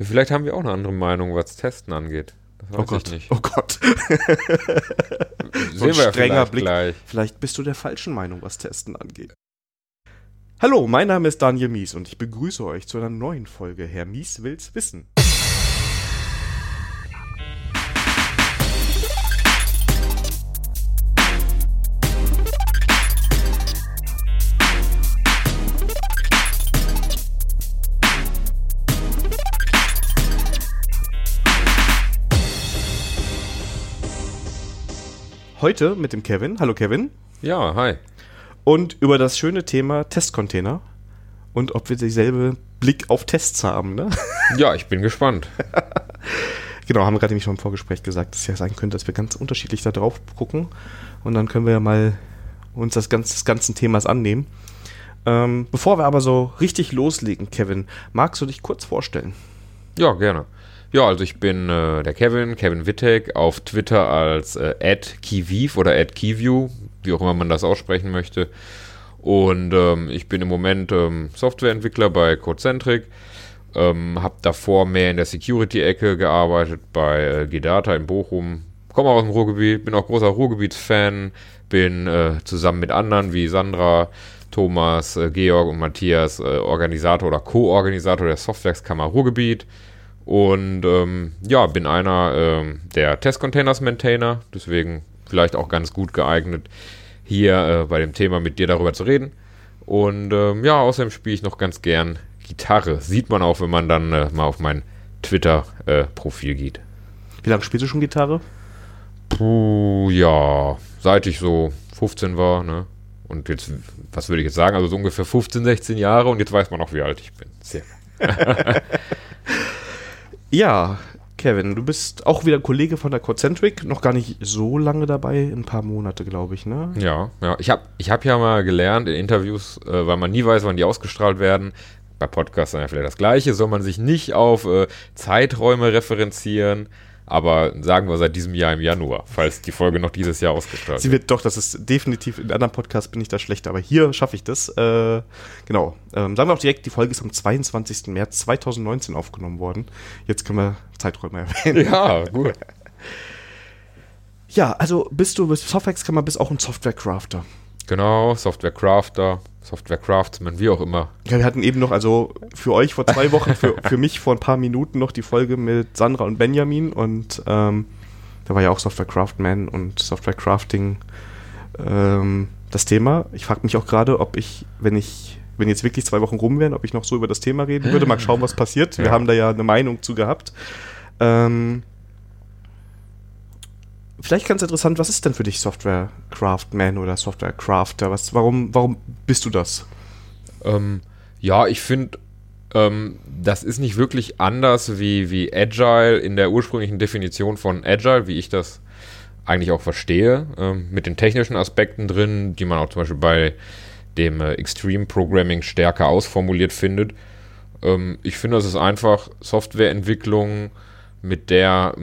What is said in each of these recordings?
Vielleicht haben wir auch eine andere Meinung, was Testen angeht. Das oh Gott. nicht. Oh Gott. so Sehen wir strenger Blick. Gleich. Vielleicht bist du der falschen Meinung, was Testen angeht. Hallo, mein Name ist Daniel Mies und ich begrüße euch zu einer neuen Folge Herr Mies will's wissen. Heute mit dem Kevin. Hallo Kevin. Ja, hi. Und über das schöne Thema Testcontainer und ob wir dieselbe Blick auf Tests haben, ne? Ja, ich bin gespannt. genau, haben wir gerade nämlich schon im Vorgespräch gesagt, dass es ja sein könnte, dass wir ganz unterschiedlich da drauf gucken. Und dann können wir ja mal uns das, ganz, des ganzen Themas annehmen. Ähm, bevor wir aber so richtig loslegen, Kevin, magst du dich kurz vorstellen? Ja, gerne. Ja, also ich bin äh, der Kevin, Kevin Wittek, auf Twitter als äh, @kiviv oder @kiview, wie auch immer man das aussprechen möchte. Und ähm, ich bin im Moment ähm, Softwareentwickler bei Codecentric. Ähm, habe davor mehr in der Security-Ecke gearbeitet bei äh, Gedata in Bochum. Komme aus dem Ruhrgebiet, bin auch großer Ruhrgebiets-Fan, bin äh, zusammen mit anderen wie Sandra, Thomas, äh, Georg und Matthias äh, Organisator oder Co-Organisator der Softwareskammer Ruhrgebiet. Und ähm, ja, bin einer ähm, der Test-Containers-Maintainer, deswegen vielleicht auch ganz gut geeignet, hier äh, bei dem Thema mit dir darüber zu reden. Und ähm, ja, außerdem spiele ich noch ganz gern Gitarre. Sieht man auch, wenn man dann äh, mal auf mein Twitter-Profil äh, geht. Wie lange spielst du schon Gitarre? Puh, ja, seit ich so 15 war, ne? Und jetzt, was würde ich jetzt sagen? Also so ungefähr 15, 16 Jahre und jetzt weiß man auch, wie alt ich bin. Sehr. Ja, Kevin, du bist auch wieder Kollege von der Concentric, noch gar nicht so lange dabei, ein paar Monate, glaube ich, ne? Ja, ja. Ich habe ich hab ja mal gelernt in Interviews, äh, weil man nie weiß, wann die ausgestrahlt werden. Bei Podcasts dann ja vielleicht das Gleiche, soll man sich nicht auf äh, Zeiträume referenzieren aber sagen wir seit diesem Jahr im Januar, falls die Folge noch dieses Jahr ausgestrahlt wird. Sie wird doch, das ist definitiv, in anderen Podcasts bin ich da schlechter, aber hier schaffe ich das. Äh, genau. Ähm, sagen wir auch direkt, die Folge ist am 22. März 2019 aufgenommen worden. Jetzt können wir Zeiträume erwähnen. Ja, gut. ja, also bist du, bist Softwarekammer, bist auch ein Software-Crafter. Genau, Software-Crafter. Software Craftsman, wie auch immer. Ja, wir hatten eben noch, also für euch vor zwei Wochen, für, für mich vor ein paar Minuten noch die Folge mit Sandra und Benjamin und ähm, da war ja auch Software Craftman und Software Crafting ähm, das Thema. Ich frage mich auch gerade, ob ich, wenn ich, wenn jetzt wirklich zwei Wochen rum wären, ob ich noch so über das Thema reden würde. Mal schauen, was passiert. Wir ja. haben da ja eine Meinung zu gehabt. Ähm, vielleicht ganz interessant, was ist denn für dich Software Craftman oder Software Crafter? Was, warum, warum bist du das? Ähm, ja, ich finde, ähm, das ist nicht wirklich anders wie, wie Agile in der ursprünglichen Definition von Agile, wie ich das eigentlich auch verstehe, ähm, mit den technischen Aspekten drin, die man auch zum Beispiel bei dem äh, Extreme Programming stärker ausformuliert findet. Ähm, ich finde, das ist einfach Softwareentwicklung, mit der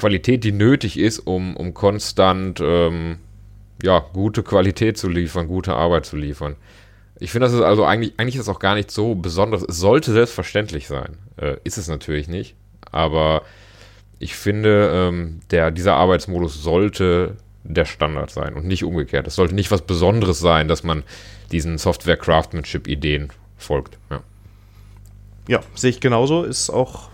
Qualität, die nötig ist, um, um konstant ähm, ja, gute Qualität zu liefern, gute Arbeit zu liefern. Ich finde, das ist also eigentlich, eigentlich ist das auch gar nicht so besonders. Es sollte selbstverständlich sein. Äh, ist es natürlich nicht. Aber ich finde, ähm, der, dieser Arbeitsmodus sollte der Standard sein und nicht umgekehrt. Es sollte nicht was Besonderes sein, dass man diesen Software-Craftsmanship-Ideen folgt. Ja. ja, sehe ich genauso. Ist auch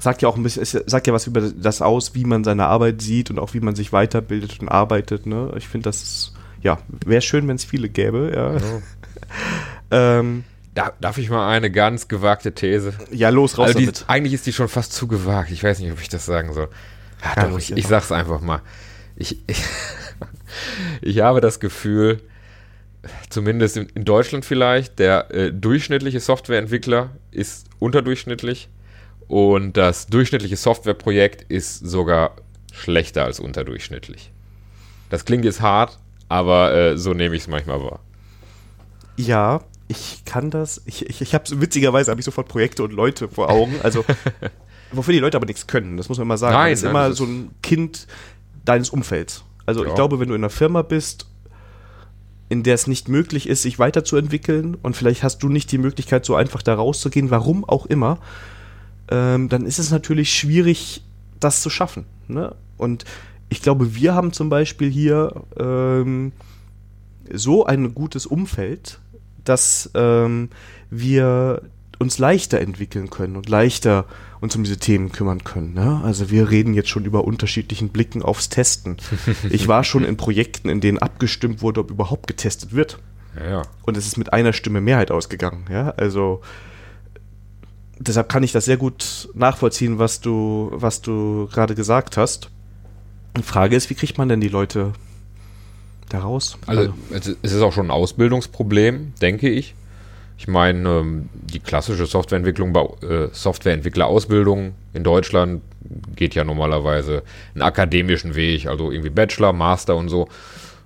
sagt ja auch ein bisschen, es sagt ja was über das aus, wie man seine Arbeit sieht und auch wie man sich weiterbildet und arbeitet. Ne? Ich finde, das ja, wäre schön, wenn es viele gäbe. Ja. ja. ähm, da, darf ich mal eine ganz gewagte These? Ja, los, raus also die, damit. Eigentlich ist die schon fast zu gewagt. Ich weiß nicht, ob ich das sagen soll. Ja, doch, ich, ich sag's einfach mal. Ich, ich, ich habe das Gefühl, zumindest in, in Deutschland vielleicht, der äh, durchschnittliche Softwareentwickler ist unterdurchschnittlich und das durchschnittliche Softwareprojekt ist sogar schlechter als unterdurchschnittlich. Das klingt jetzt hart, aber äh, so nehme ich es manchmal wahr. Ja, ich kann das. Ich, ich, ich habe witzigerweise habe ich sofort Projekte und Leute vor Augen. Also wofür die Leute aber nichts können. Das muss man immer sagen. Nein, das ist nein, immer das so ein Kind deines Umfelds. Also ja. ich glaube, wenn du in einer Firma bist in der es nicht möglich ist, sich weiterzuentwickeln und vielleicht hast du nicht die Möglichkeit, so einfach da rauszugehen, warum auch immer, ähm, dann ist es natürlich schwierig, das zu schaffen. Ne? Und ich glaube, wir haben zum Beispiel hier ähm, so ein gutes Umfeld, dass ähm, wir uns leichter entwickeln können und leichter uns um diese Themen kümmern können. Ne? Also wir reden jetzt schon über unterschiedlichen Blicken aufs Testen. Ich war schon in Projekten, in denen abgestimmt wurde, ob überhaupt getestet wird. Ja, ja. Und es ist mit einer Stimme Mehrheit ausgegangen. Ja? Also deshalb kann ich das sehr gut nachvollziehen, was du, was du gerade gesagt hast. Die Frage ist, wie kriegt man denn die Leute da raus? Also es ist auch schon ein Ausbildungsproblem, denke ich. Ich meine, ähm, die klassische Softwareentwicklung, äh, Softwareentwicklerausbildung in Deutschland geht ja normalerweise einen akademischen Weg, also irgendwie Bachelor, Master und so.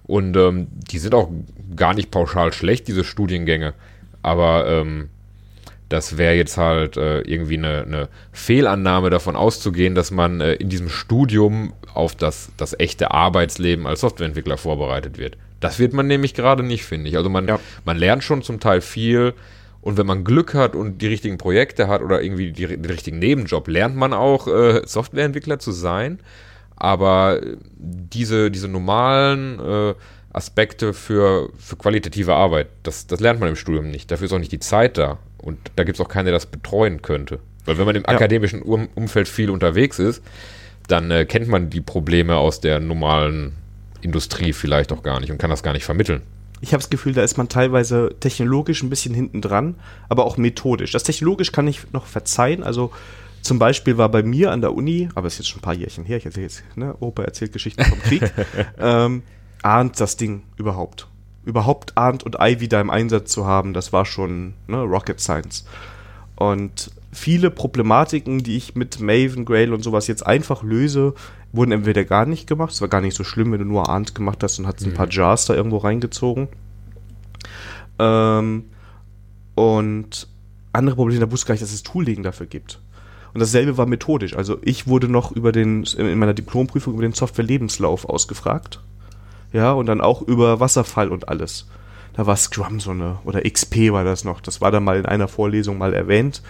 Und ähm, die sind auch gar nicht pauschal schlecht, diese Studiengänge. Aber ähm, das wäre jetzt halt äh, irgendwie eine, eine, Fehlannahme davon auszugehen, dass man äh, in diesem Studium auf das, das echte Arbeitsleben als Softwareentwickler vorbereitet wird. Das wird man nämlich gerade nicht, finde ich. Also man, ja. man lernt schon zum Teil viel und wenn man Glück hat und die richtigen Projekte hat oder irgendwie die, den richtigen Nebenjob, lernt man auch äh, Softwareentwickler zu sein. Aber diese, diese normalen äh, Aspekte für, für qualitative Arbeit, das, das lernt man im Studium nicht. Dafür ist auch nicht die Zeit da. Und da gibt es auch keinen, der das betreuen könnte. Weil wenn man im ja. akademischen um Umfeld viel unterwegs ist, dann äh, kennt man die Probleme aus der normalen Industrie vielleicht auch gar nicht und kann das gar nicht vermitteln. Ich habe das Gefühl, da ist man teilweise technologisch ein bisschen hinten dran, aber auch methodisch. Das technologisch kann ich noch verzeihen. Also zum Beispiel war bei mir an der Uni, aber es ist jetzt schon ein paar Jährchen her, ich erzähle jetzt, ne, Opa erzählt Geschichten vom Krieg, ähm, ahnt das Ding überhaupt. Überhaupt ahnt und Ivy da im Einsatz zu haben, das war schon ne, Rocket Science. Und viele Problematiken, die ich mit Maven, Grail und sowas jetzt einfach löse, wurden entweder gar nicht gemacht. Es war gar nicht so schlimm, wenn du nur Arndt gemacht hast und hast mhm. ein paar. Jars da irgendwo reingezogen. Ähm, und andere Probleme, da wusste gar nicht, dass es Tooling dafür gibt. Und dasselbe war methodisch. Also ich wurde noch über den, in meiner Diplomprüfung über den Software-Lebenslauf ausgefragt. Ja, und dann auch über Wasserfall und alles. Da war Scrum so eine, oder XP war das noch. Das war da mal in einer Vorlesung mal erwähnt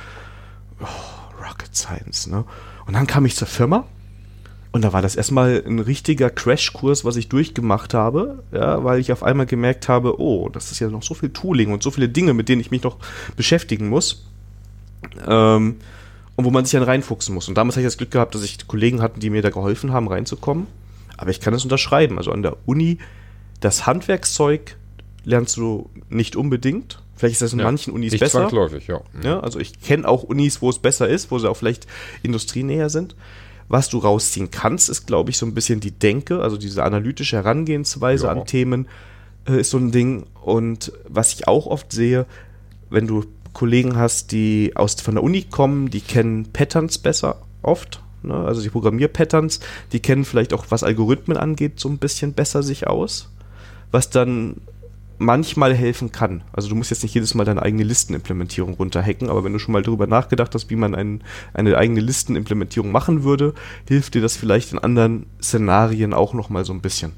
oh, Rocket Science, ne? Und dann kam ich zur Firma und da war das erstmal ein richtiger Crashkurs, was ich durchgemacht habe, ja, weil ich auf einmal gemerkt habe, oh, das ist ja noch so viel Tooling und so viele Dinge, mit denen ich mich noch beschäftigen muss. Ähm, und wo man sich dann reinfuchsen muss. Und damals hatte ich das Glück gehabt, dass ich Kollegen hatten, die mir da geholfen haben, reinzukommen. Aber ich kann es unterschreiben. Also an der Uni, das Handwerkszeug lernst du nicht unbedingt. Vielleicht ist das in ja, manchen Unis besser. Zwangsläufig, ja. Ja. Also ich kenne auch Unis, wo es besser ist, wo sie auch vielleicht industrienäher sind. Was du rausziehen kannst, ist, glaube ich, so ein bisschen die Denke, also diese analytische Herangehensweise ja. an Themen äh, ist so ein Ding. Und was ich auch oft sehe, wenn du Kollegen hast, die aus von der Uni kommen, die kennen Patterns besser oft. Ne? Also die Programmierpatterns, die kennen vielleicht auch, was Algorithmen angeht, so ein bisschen besser sich aus. Was dann manchmal helfen kann. Also du musst jetzt nicht jedes Mal deine eigene Listenimplementierung runterhacken, aber wenn du schon mal darüber nachgedacht hast, wie man ein, eine eigene Listenimplementierung machen würde, hilft dir das vielleicht in anderen Szenarien auch nochmal so ein bisschen.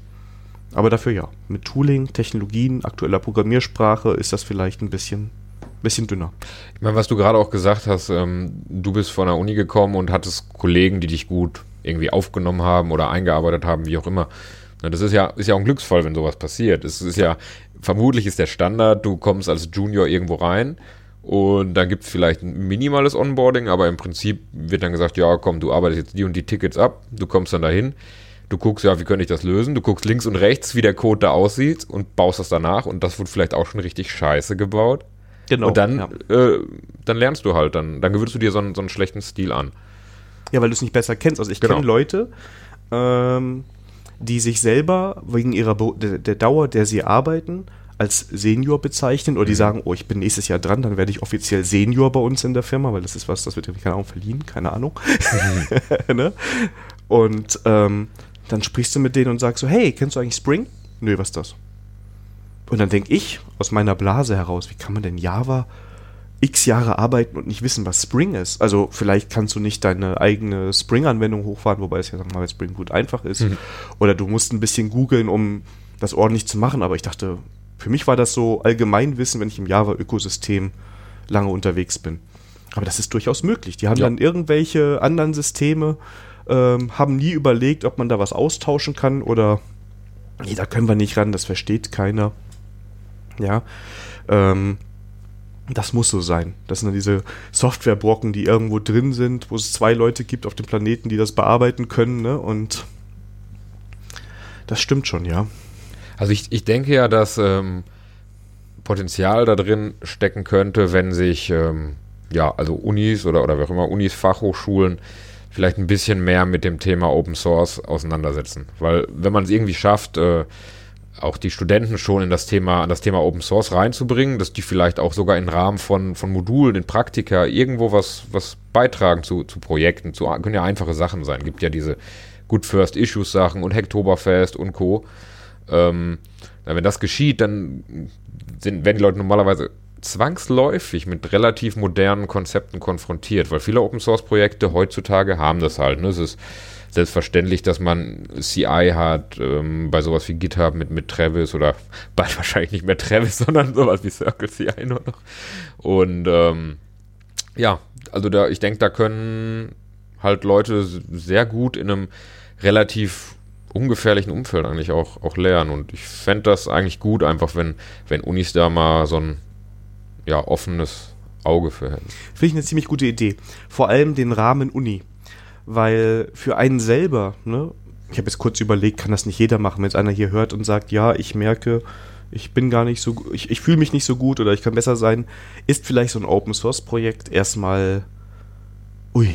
Aber dafür ja, mit Tooling, Technologien, aktueller Programmiersprache ist das vielleicht ein bisschen, bisschen dünner. Ich meine, was du gerade auch gesagt hast, ähm, du bist von der Uni gekommen und hattest Kollegen, die dich gut irgendwie aufgenommen haben oder eingearbeitet haben, wie auch immer. Das ist ja, ist ja auch ein Glücksfall, wenn sowas passiert. Es ist ja, vermutlich ist der Standard, du kommst als Junior irgendwo rein und dann gibt es vielleicht ein minimales Onboarding, aber im Prinzip wird dann gesagt, ja, komm, du arbeitest jetzt die und die Tickets ab, du kommst dann dahin, du guckst, ja, wie könnte ich das lösen, du guckst links und rechts, wie der Code da aussieht und baust das danach und das wird vielleicht auch schon richtig scheiße gebaut. Genau. Und dann, ja. äh, dann lernst du halt, dann, dann gewöhnst du dir so einen, so einen schlechten Stil an. Ja, weil du es nicht besser kennst. Also ich genau. kenne Leute, ähm, die sich selber wegen ihrer Be der, der Dauer, der sie arbeiten, als Senior bezeichnen oder die mhm. sagen, oh, ich bin nächstes Jahr dran, dann werde ich offiziell Senior bei uns in der Firma, weil das ist was, das wird keine Ahnung verliehen, keine Ahnung. Mhm. ne? Und ähm, dann sprichst du mit denen und sagst so, hey, kennst du eigentlich Spring? Nö, was ist das? Und dann denke ich aus meiner Blase heraus, wie kann man denn Java x Jahre arbeiten und nicht wissen, was Spring ist. Also vielleicht kannst du nicht deine eigene Spring-Anwendung hochfahren, wobei es ja sagen wir mal bei Spring gut einfach ist. Mhm. Oder du musst ein bisschen googeln, um das ordentlich zu machen. Aber ich dachte, Für mich war das so Allgemeinwissen, wenn ich im Java-Ökosystem lange unterwegs bin. Aber das ist durchaus möglich. Die haben ja. dann irgendwelche anderen Systeme, ähm, haben nie überlegt, ob man da was austauschen kann oder nee, da können wir nicht ran, das versteht keiner. Ja. Ähm, das muss so sein. Das sind dann diese Softwarebrocken, die irgendwo drin sind, wo es zwei Leute gibt auf dem Planeten, die das bearbeiten können, ne? Und das stimmt schon, ja. Also ich, ich denke ja, dass ähm, Potenzial da drin stecken könnte, wenn sich ähm, ja, also Unis oder, oder wie auch immer, Unis, Fachhochschulen vielleicht ein bisschen mehr mit dem Thema Open Source auseinandersetzen. Weil wenn man es irgendwie schafft, äh, auch die Studenten schon in das Thema, an das Thema Open Source reinzubringen, dass die vielleicht auch sogar im Rahmen von, von Modulen, in Praktika irgendwo was, was beitragen zu, zu Projekten, zu, können ja einfache Sachen sein. Gibt ja diese Good First Issues Sachen und Hacktoberfest und Co. Ähm, wenn das geschieht, dann sind, werden die Leute normalerweise zwangsläufig mit relativ modernen Konzepten konfrontiert, weil viele Open Source Projekte heutzutage haben das halt. Ne? Es ist selbstverständlich, dass man CI hat, ähm, bei sowas wie GitHub mit, mit Travis oder bald wahrscheinlich nicht mehr Travis, sondern sowas wie Circle CI nur noch. Und ähm, ja, also da, ich denke, da können halt Leute sehr gut in einem relativ ungefährlichen Umfeld eigentlich auch, auch lernen. Und ich fände das eigentlich gut, einfach wenn, wenn Unis da mal so ein ja, offenes Auge für hätten. Finde ich eine ziemlich gute Idee. Vor allem den Rahmen Uni weil für einen selber, ne, ich habe jetzt kurz überlegt, kann das nicht jeder machen, wenn jetzt einer hier hört und sagt, ja, ich merke, ich bin gar nicht so, ich, ich fühle mich nicht so gut oder ich kann besser sein, ist vielleicht so ein Open Source Projekt erstmal, ui,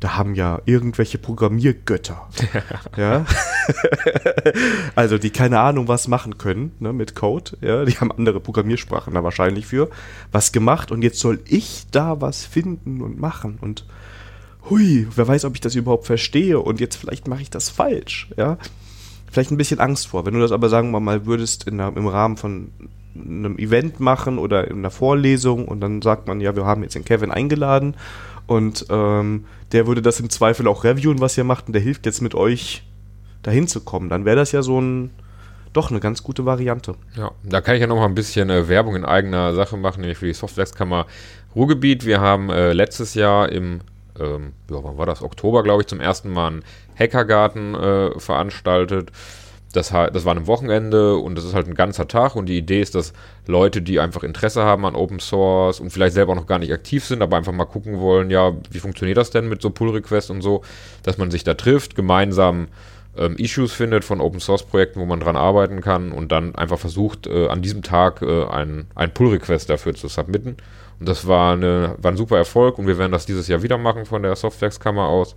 da haben ja irgendwelche Programmiergötter. ja. also die keine Ahnung was machen können ne, mit Code. Ja, die haben andere Programmiersprachen da wahrscheinlich für was gemacht und jetzt soll ich da was finden und machen und hui, wer weiß, ob ich das überhaupt verstehe und jetzt vielleicht mache ich das falsch, ja. Vielleicht ein bisschen Angst vor. Wenn du das aber, sagen wir mal, würdest in der, im Rahmen von einem Event machen oder in einer Vorlesung und dann sagt man, ja, wir haben jetzt den Kevin eingeladen und ähm, der würde das im Zweifel auch reviewen, was ihr macht und der hilft jetzt mit euch dahin zu kommen. Dann wäre das ja so ein doch eine ganz gute Variante. Ja, da kann ich ja noch mal ein bisschen äh, Werbung in eigener Sache machen, nämlich für die Softwareskammer Ruhrgebiet. Wir haben äh, letztes Jahr im ähm, ja, wann war das? Oktober, glaube ich, zum ersten Mal einen Hackergarten äh, veranstaltet. Das, das war ein Wochenende und das ist halt ein ganzer Tag und die Idee ist, dass Leute, die einfach Interesse haben an Open Source und vielleicht selber noch gar nicht aktiv sind, aber einfach mal gucken wollen, ja, wie funktioniert das denn mit so Pull Requests und so, dass man sich da trifft, gemeinsam ähm, Issues findet von Open Source Projekten, wo man dran arbeiten kann und dann einfach versucht, äh, an diesem Tag äh, ein, ein Pull Request dafür zu submitten. Und das war, eine, war ein super Erfolg und wir werden das dieses Jahr wieder machen von der Softwareskammer aus.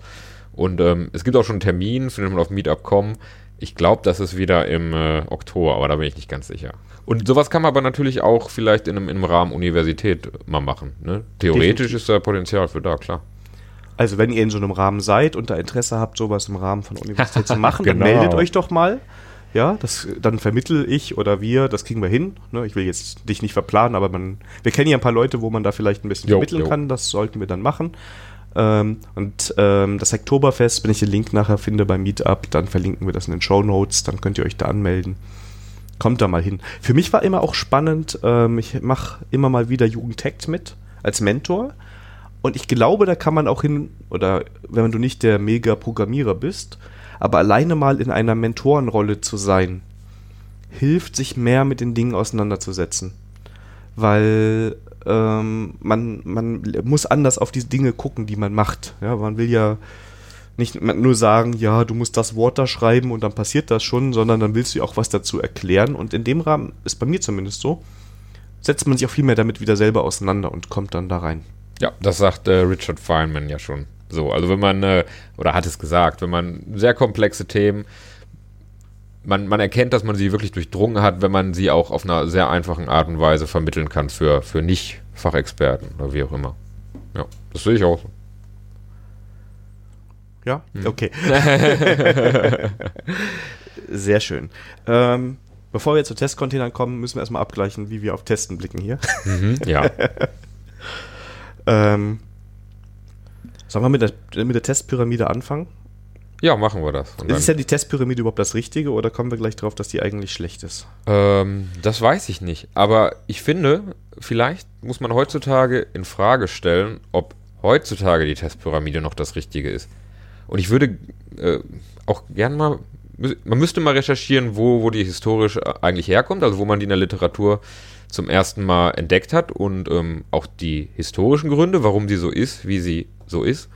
Und ähm, es gibt auch schon einen Termin, findet man auf Meetup kommen. Ich glaube, das ist wieder im äh, Oktober, aber da bin ich nicht ganz sicher. Und sowas kann man aber natürlich auch vielleicht in einem, in einem Rahmen Universität mal machen. Ne? Theoretisch Definitiv. ist da Potenzial für da, klar. Also wenn ihr in so einem Rahmen seid und da Interesse habt, sowas im Rahmen von Universität zu machen, genau. dann meldet euch doch mal. Ja, das, dann vermittel ich oder wir, das kriegen wir hin. Ne? Ich will jetzt dich nicht verplanen, aber man, wir kennen ja ein paar Leute, wo man da vielleicht ein bisschen jo, vermitteln jo. kann. Das sollten wir dann machen. Ähm, und ähm, das Oktoberfest, wenn ich den Link nachher finde beim Meetup, dann verlinken wir das in den Show Notes. Dann könnt ihr euch da anmelden. Kommt da mal hin. Für mich war immer auch spannend, ähm, ich mache immer mal wieder Jugendtech mit als Mentor. Und ich glaube, da kann man auch hin, oder wenn du nicht der Mega-Programmierer bist, aber alleine mal in einer Mentorenrolle zu sein, hilft, sich mehr mit den Dingen auseinanderzusetzen. Weil ähm, man, man muss anders auf die Dinge gucken, die man macht. Ja, man will ja nicht nur sagen, ja, du musst das Wort da schreiben und dann passiert das schon, sondern dann willst du auch was dazu erklären. Und in dem Rahmen ist bei mir zumindest so, setzt man sich auch viel mehr damit wieder selber auseinander und kommt dann da rein. Ja, das sagt äh, Richard Feynman ja schon. So, also wenn man, äh, oder hat es gesagt, wenn man sehr komplexe Themen, man, man erkennt, dass man sie wirklich durchdrungen hat, wenn man sie auch auf einer sehr einfachen Art und Weise vermitteln kann für, für Nicht-Fachexperten oder wie auch immer. Ja, das sehe ich auch so. Ja, hm. okay. Sehr schön. Ähm, bevor wir zu Testcontainern kommen, müssen wir erstmal abgleichen, wie wir auf Testen blicken hier. Mhm, ja. ähm, Sollen wir mit der, mit der Testpyramide anfangen? Ja, machen wir das. Und ist ja die Testpyramide überhaupt das Richtige oder kommen wir gleich drauf, dass die eigentlich schlecht ist? Ähm, das weiß ich nicht. Aber ich finde, vielleicht muss man heutzutage in Frage stellen, ob heutzutage die Testpyramide noch das Richtige ist. Und ich würde äh, auch gern mal, man müsste mal recherchieren, wo, wo die historisch eigentlich herkommt, also wo man die in der Literatur zum ersten Mal entdeckt hat und ähm, auch die historischen Gründe, warum sie so ist, wie sie so ist.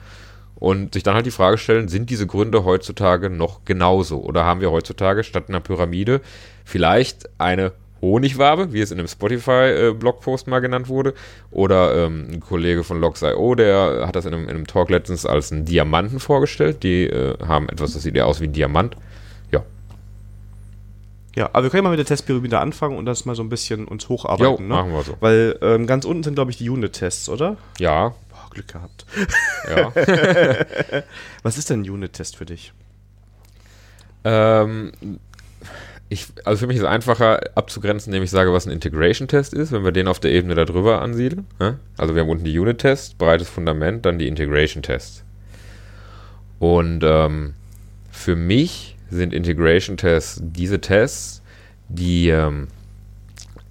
Und sich dann halt die Frage stellen, sind diese Gründe heutzutage noch genauso? Oder haben wir heutzutage statt einer Pyramide vielleicht eine Honigwabe, wie es in einem Spotify-Blogpost mal genannt wurde? Oder ähm, ein Kollege von Logs.io, der hat das in einem, in einem, Talk letztens als einen Diamanten vorgestellt. Die äh, haben etwas, das sieht ja aus wie ein Diamant. Ja. Ja, aber wir können mal mit der Testpyramide anfangen und das mal so ein bisschen uns hocharbeiten. Jo, ne? machen wir so. Weil ähm, ganz unten sind, glaube ich, die Unit-Tests, oder? Ja, Glück gehabt. Ja. Was ist denn ein Unit-Test für dich? Ähm, ich, also für mich ist es einfacher abzugrenzen, indem ich sage, was ein Integration-Test ist, wenn wir den auf der Ebene darüber ansiedeln. Also wir haben unten die Unit-Tests, breites Fundament, dann die Integration-Tests. Und ähm, für mich sind Integration-Tests diese Tests, die ähm,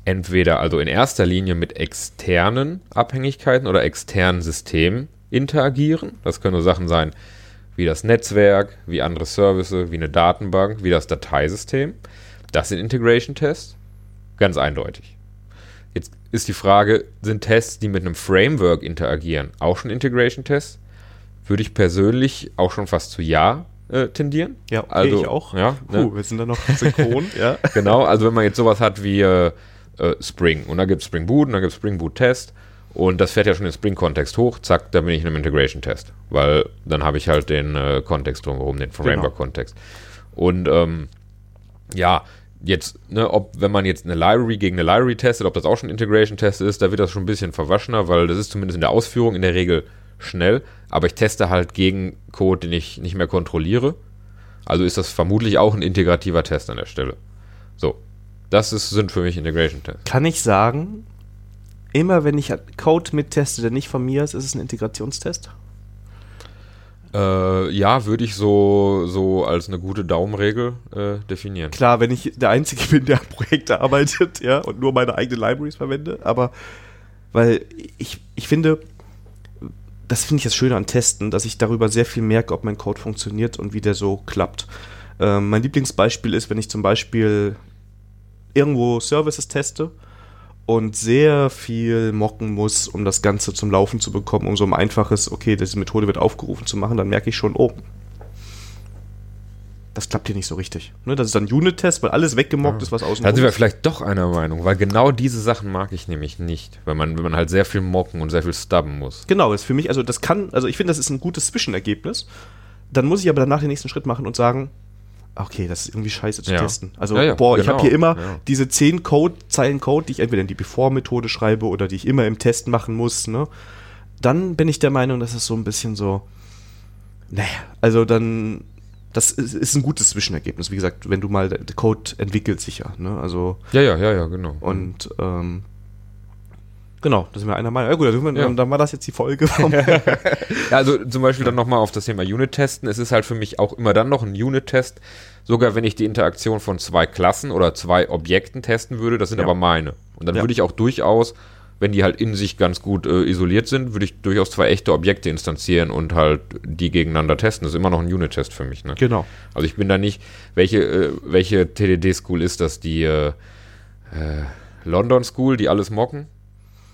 entweder also in erster Linie mit externen Abhängigkeiten oder externen Systemen interagieren. Das können so Sachen sein wie das Netzwerk, wie andere Services, wie eine Datenbank, wie das Dateisystem. Das sind Integration-Tests. Ganz eindeutig. Jetzt ist die Frage, sind Tests, die mit einem Framework interagieren, auch schon Integration-Tests? Würde ich persönlich auch schon fast zu Ja äh, tendieren. Ja, okay, also, ich auch. Ja, ne? Puh, wir sind da noch synchron. ja. Genau, also wenn man jetzt sowas hat wie äh, äh, Spring. Und da gibt es Spring Boot und da gibt es Spring Boot Test. Und das fährt ja schon in Spring-Kontext hoch. Zack, da bin ich in einem Integration-Test. Weil dann habe ich halt den äh, Kontext drumherum, den Framework-Kontext. Genau. Und ähm, ja, jetzt, ne, ob, wenn man jetzt eine Library gegen eine Library testet, ob das auch schon Integration-Test ist, da wird das schon ein bisschen verwaschener, weil das ist zumindest in der Ausführung in der Regel schnell. Aber ich teste halt gegen Code, den ich nicht mehr kontrolliere. Also ist das vermutlich auch ein integrativer Test an der Stelle. So, das ist, sind für mich Integration-Tests. Kann ich sagen, immer wenn ich Code mitteste, der nicht von mir ist, ist es ein Integrationstest? Äh, ja, würde ich so, so als eine gute Daumenregel äh, definieren. Klar, wenn ich der Einzige bin, der an Projekte arbeitet, ja, und nur meine eigenen Libraries verwende, aber weil ich, ich finde, das finde ich das Schöne an Testen, dass ich darüber sehr viel merke, ob mein Code funktioniert und wie der so klappt. Ähm, mein Lieblingsbeispiel ist, wenn ich zum Beispiel irgendwo Services teste und sehr viel mocken muss, um das Ganze zum Laufen zu bekommen, um so ein einfaches, okay, diese Methode wird aufgerufen zu machen, dann merke ich schon, oh, das klappt hier nicht so richtig. Ne, das ist dann Unit-Test, weil alles weggemockt ja. ist, was außen Da sind wir vielleicht doch einer Meinung, weil genau diese Sachen mag ich nämlich nicht, wenn man, wenn man halt sehr viel mocken und sehr viel stubben muss. Genau, ist für mich, also das kann, also ich finde, das ist ein gutes Zwischenergebnis. Dann muss ich aber danach den nächsten Schritt machen und sagen, okay, das ist irgendwie scheiße zu ja. testen. Also, ja, ja, boah, genau. ich habe hier immer diese zehn Code, Zeilen Code, die ich entweder in die Before-Methode schreibe oder die ich immer im Test machen muss, ne? Dann bin ich der Meinung, dass es so ein bisschen so, naja, also dann, das ist, ist, ein gutes Zwischenergebnis. Wie gesagt, wenn du mal, der Code entwickelt sich ja, ne? Also. Ja, ja, ja, ja, genau. Und, ähm, Genau, das sind wir einer Meinung. Ja gut, dann, ja. dann war das jetzt die Folge. ja, also zum Beispiel dann nochmal auf das Thema Unit-Testen. Es ist halt für mich auch immer dann noch ein Unit-Test, sogar wenn ich die Interaktion von zwei Klassen oder zwei Objekten testen würde, das sind ja. aber meine. Und dann würde ich auch durchaus, wenn die halt in sich ganz gut äh, isoliert sind, würde ich durchaus zwei echte Objekte instanzieren und halt die gegeneinander testen. Das ist immer noch ein Unit-Test für mich. Ne? Genau. Also ich bin da nicht, welche, äh, welche TDD-School ist das? Die äh, äh, London School, die alles mocken?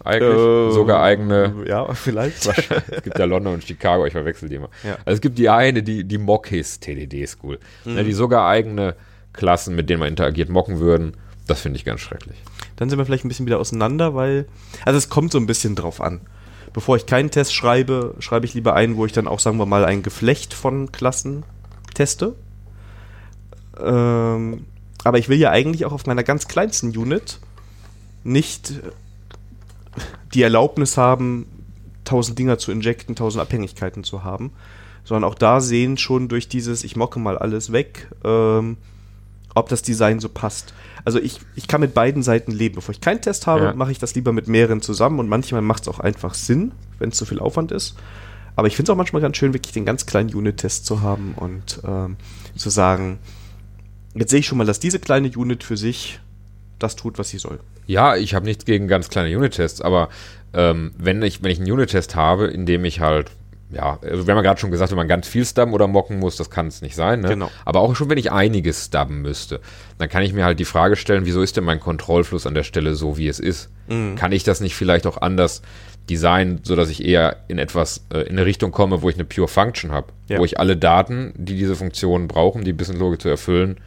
Eigentlich. Äh, Sogar eigene. Ja, vielleicht. es gibt ja London und Chicago, ich verwechsel die immer. Ja. Also es gibt die eine, die, die Mockis TDD School, ne, mhm. ne, die sogar eigene Klassen, mit denen man interagiert, mocken würden. Das finde ich ganz schrecklich. Dann sind wir vielleicht ein bisschen wieder auseinander, weil. Also es kommt so ein bisschen drauf an. Bevor ich keinen Test schreibe, schreibe ich lieber einen, wo ich dann auch, sagen wir mal, ein Geflecht von Klassen teste. Ähm, aber ich will ja eigentlich auch auf meiner ganz kleinsten Unit nicht die Erlaubnis haben, tausend Dinger zu injecten, tausend Abhängigkeiten zu haben, sondern auch da sehen schon durch dieses, ich mocke mal alles weg, ähm, ob das Design so passt. Also ich, ich kann mit beiden Seiten leben. Bevor ich keinen Test habe, ja. mache ich das lieber mit mehreren zusammen und manchmal macht es auch einfach Sinn, wenn es zu viel Aufwand ist. Aber ich finde es auch manchmal ganz schön, wirklich den ganz kleinen Unit-Test zu haben und ähm, zu sagen, jetzt sehe ich schon mal, dass diese kleine Unit für sich das tut, was sie soll. Ja, ich habe nichts gegen ganz kleine Unit-Tests, aber ähm, wenn, ich, wenn ich einen Unit-Test habe, in dem ich halt ja, also wir haben ja gerade schon gesagt, wenn man ganz viel stubben oder mocken muss, das kann es nicht sein. Ne? Genau. Aber auch schon, wenn ich einiges stubben müsste, dann kann ich mir halt die Frage stellen, wieso ist denn mein Kontrollfluss an der Stelle so, wie es ist? Mhm. Kann ich das nicht vielleicht auch anders designen, sodass ich eher in etwas, äh, in eine Richtung komme, wo ich eine Pure Function habe, Ja. wo ich alle Daten, die diese Funktionen brauchen, die Business-Logik zu erfüllen,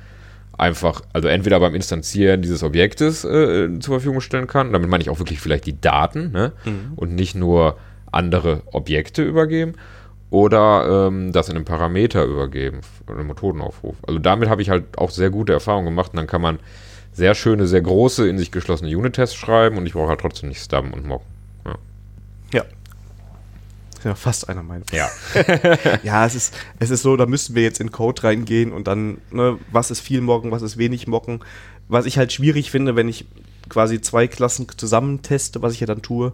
einfach, also entweder beim Instanzieren dieses Objektes äh, zur Verfügung stellen kann, damit meine ich auch wirklich vielleicht die Daten ne? und nicht nur andere Objekte übergeben oder ähm, das in einem Parameter übergeben, oder einen Methodenaufruf. Also damit habe ich halt auch sehr gute Erfahrungen gemacht und dann kann man sehr schöne, sehr große, in sich geschlossene Unit-Tests schreiben und ich brauche halt trotzdem nicht stubben und mocken. Ja. Ja. Ist ja fast einer Meinung. ja. Ja, es ist, es ist so, da müssten wir jetzt in Code reingehen und dann, ne, was ist viel Mocken, was ist wenig Mocken. Was ich halt schwierig finde, wenn ich quasi zwei Klassen zusammen teste, was ich ja dann tue,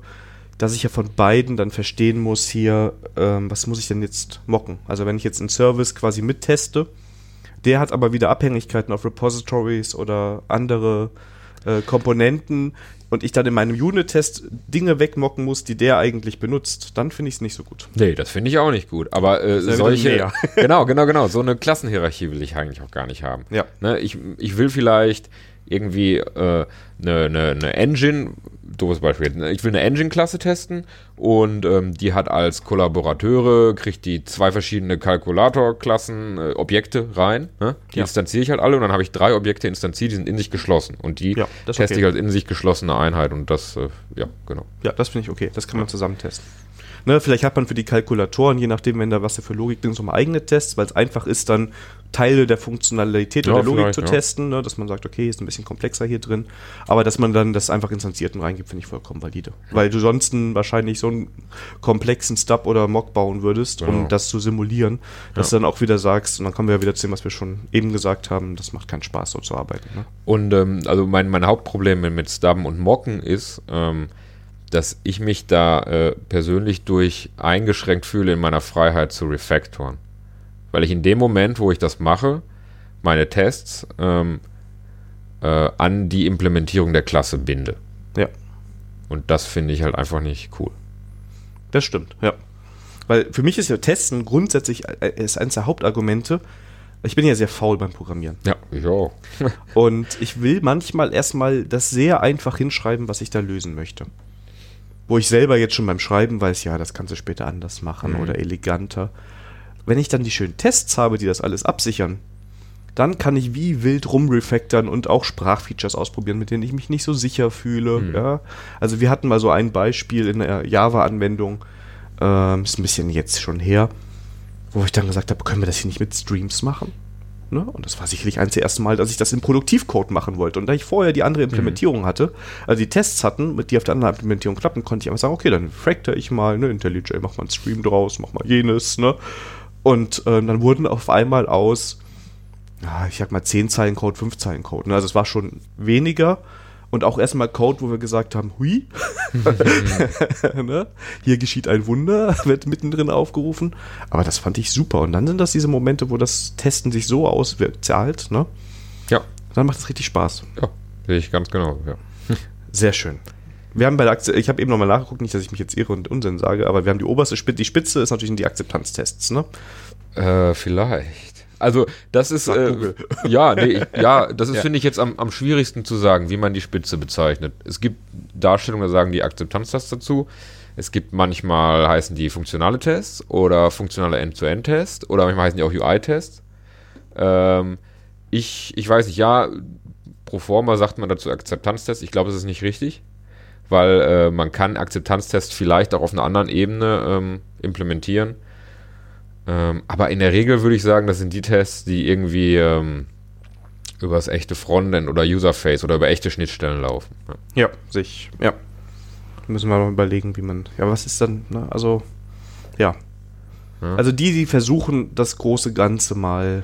dass ich ja von beiden dann verstehen muss hier, ähm, was muss ich denn jetzt mocken. Also wenn ich jetzt einen Service quasi mitteste, der hat aber wieder Abhängigkeiten auf Repositories oder andere äh, Komponenten und ich dann in meinem Unit-Test Dinge wegmocken muss, die der eigentlich benutzt, dann finde ich es nicht so gut. Nee, das finde ich auch nicht gut. Aber äh, solche. genau, genau, genau. So eine Klassenhierarchie will ich eigentlich auch gar nicht haben. Ja. Ne, ich, ich will vielleicht irgendwie äh, eine, eine, eine Engine, doofes Beispiel, ne, ich will eine Engine-Klasse testen und ähm, die hat als Kollaborateure, kriegt die zwei verschiedene Kalkulatorklassen, äh, Objekte rein. Ne? Die Ja. instanziere ich halt alle und dann habe ich drei Objekte instanziert, die sind in sich geschlossen. Und die Ja, teste okay. ich als in sich geschlossene Einheit und das, äh, ja, genau. Ja, das finde ich okay. Das kann man zusammen testen. Ne, vielleicht hat man für die Kalkulatoren, je nachdem, wenn da was für Logik drin ist, nochmal eigene Tests, weil es einfach ist, dann Teile der Funktionalität Ja, oder der Logik zu testen, ne, dass man sagt, okay, ist ein bisschen komplexer hier drin. Aber dass man dann das einfach instanziert und reingibt, finde ich vollkommen valide. Weil du sonst wahrscheinlich so einen komplexen Stub oder Mock bauen würdest, Genau. um das zu simulieren, dass Ja. du dann auch wieder sagst, und dann kommen wir ja wieder zu dem, was wir schon eben gesagt haben, das macht keinen Spaß, so zu arbeiten. Ne? Und ähm, also mein, mein Hauptproblem mit, mit Stubben und Mocken ist, ähm, dass ich mich da äh, persönlich durch eingeschränkt fühle in meiner Freiheit zu refactoren. Weil ich in dem Moment, wo ich das mache, meine Tests ähm, äh, an die Implementierung der Klasse binde. Ja. Und das finde ich halt einfach nicht cool. Das stimmt, ja. Weil für mich ist ja Testen grundsätzlich äh, ist eines der Hauptargumente. Ich bin ja sehr faul beim Programmieren. Ja, ich auch. Und ich will manchmal erstmal das sehr einfach hinschreiben, was ich da lösen möchte. Wo ich selber jetzt schon beim Schreiben weiß, ja, das kannst du später anders machen Mhm. oder eleganter. Wenn ich dann die schönen Tests habe, die das alles absichern, dann kann ich wie wild rumrefactoren und auch Sprachfeatures ausprobieren, mit denen ich mich nicht so sicher fühle. Mhm. Ja. Also wir hatten mal so ein Beispiel in der Java-Anwendung, ähm, ist ein bisschen jetzt schon her, wo ich dann gesagt habe, können wir das hier nicht mit Streams machen? Ne? Und das war sicherlich eins der ersten Mal, dass ich das im Produktivcode machen wollte. Und da ich vorher die andere Implementierung hatte, also die Tests hatten, mit die auf der anderen Implementierung klappen, konnte ich einfach sagen, okay, dann fractor ich mal, ne, IntelliJ, mach mal einen Stream draus, mach mal jenes, ne? Und ähm, dann wurden auf einmal aus, ich sag mal, 10 Zeilen Code, 5 Zeilen Code. Ne? Also es war schon weniger. Und auch erstmal Code, wo wir gesagt haben, hui, ne? hier geschieht ein Wunder, wird mittendrin aufgerufen. Aber das fand ich super. Und dann sind das diese Momente, wo das Testen sich so auszahlt, ne? Ja, Dann macht es richtig Spaß. ja, sehe ich ganz genau. Ja. Sehr schön. Wir haben bei der Akze ich habe eben nochmal nachgeguckt, nicht, dass ich mich jetzt irre und Unsinn sage, aber wir haben die oberste Spitze, die Spitze ist natürlich die Akzeptanztests, ne? Äh, vielleicht. Also, das ist. Äh, ja, nee, ich, ja, das ist, Ja. finde ich, jetzt am, am schwierigsten zu sagen, wie man die Spitze bezeichnet. Es gibt Darstellungen, da sagen die Akzeptanztests dazu. Es gibt manchmal heißen die funktionale Tests oder funktionale End-to-End-Tests oder manchmal heißen die auch UI-Tests. Ähm, ich, ich weiß nicht, ja, pro forma sagt man dazu Akzeptanztest. Ich glaube, das ist nicht richtig, weil äh, man kann Akzeptanztests vielleicht auch auf einer anderen Ebene ähm, implementieren. Ähm, aber in der Regel würde ich sagen, das sind die Tests, die irgendwie ähm, über das echte Frontend oder Userface oder über echte Schnittstellen laufen. Ja. Ja, sich, ja. Müssen wir mal überlegen, wie man. Ja, was ist dann, ne? Also, ja. Ja. Also die, die versuchen, das große Ganze mal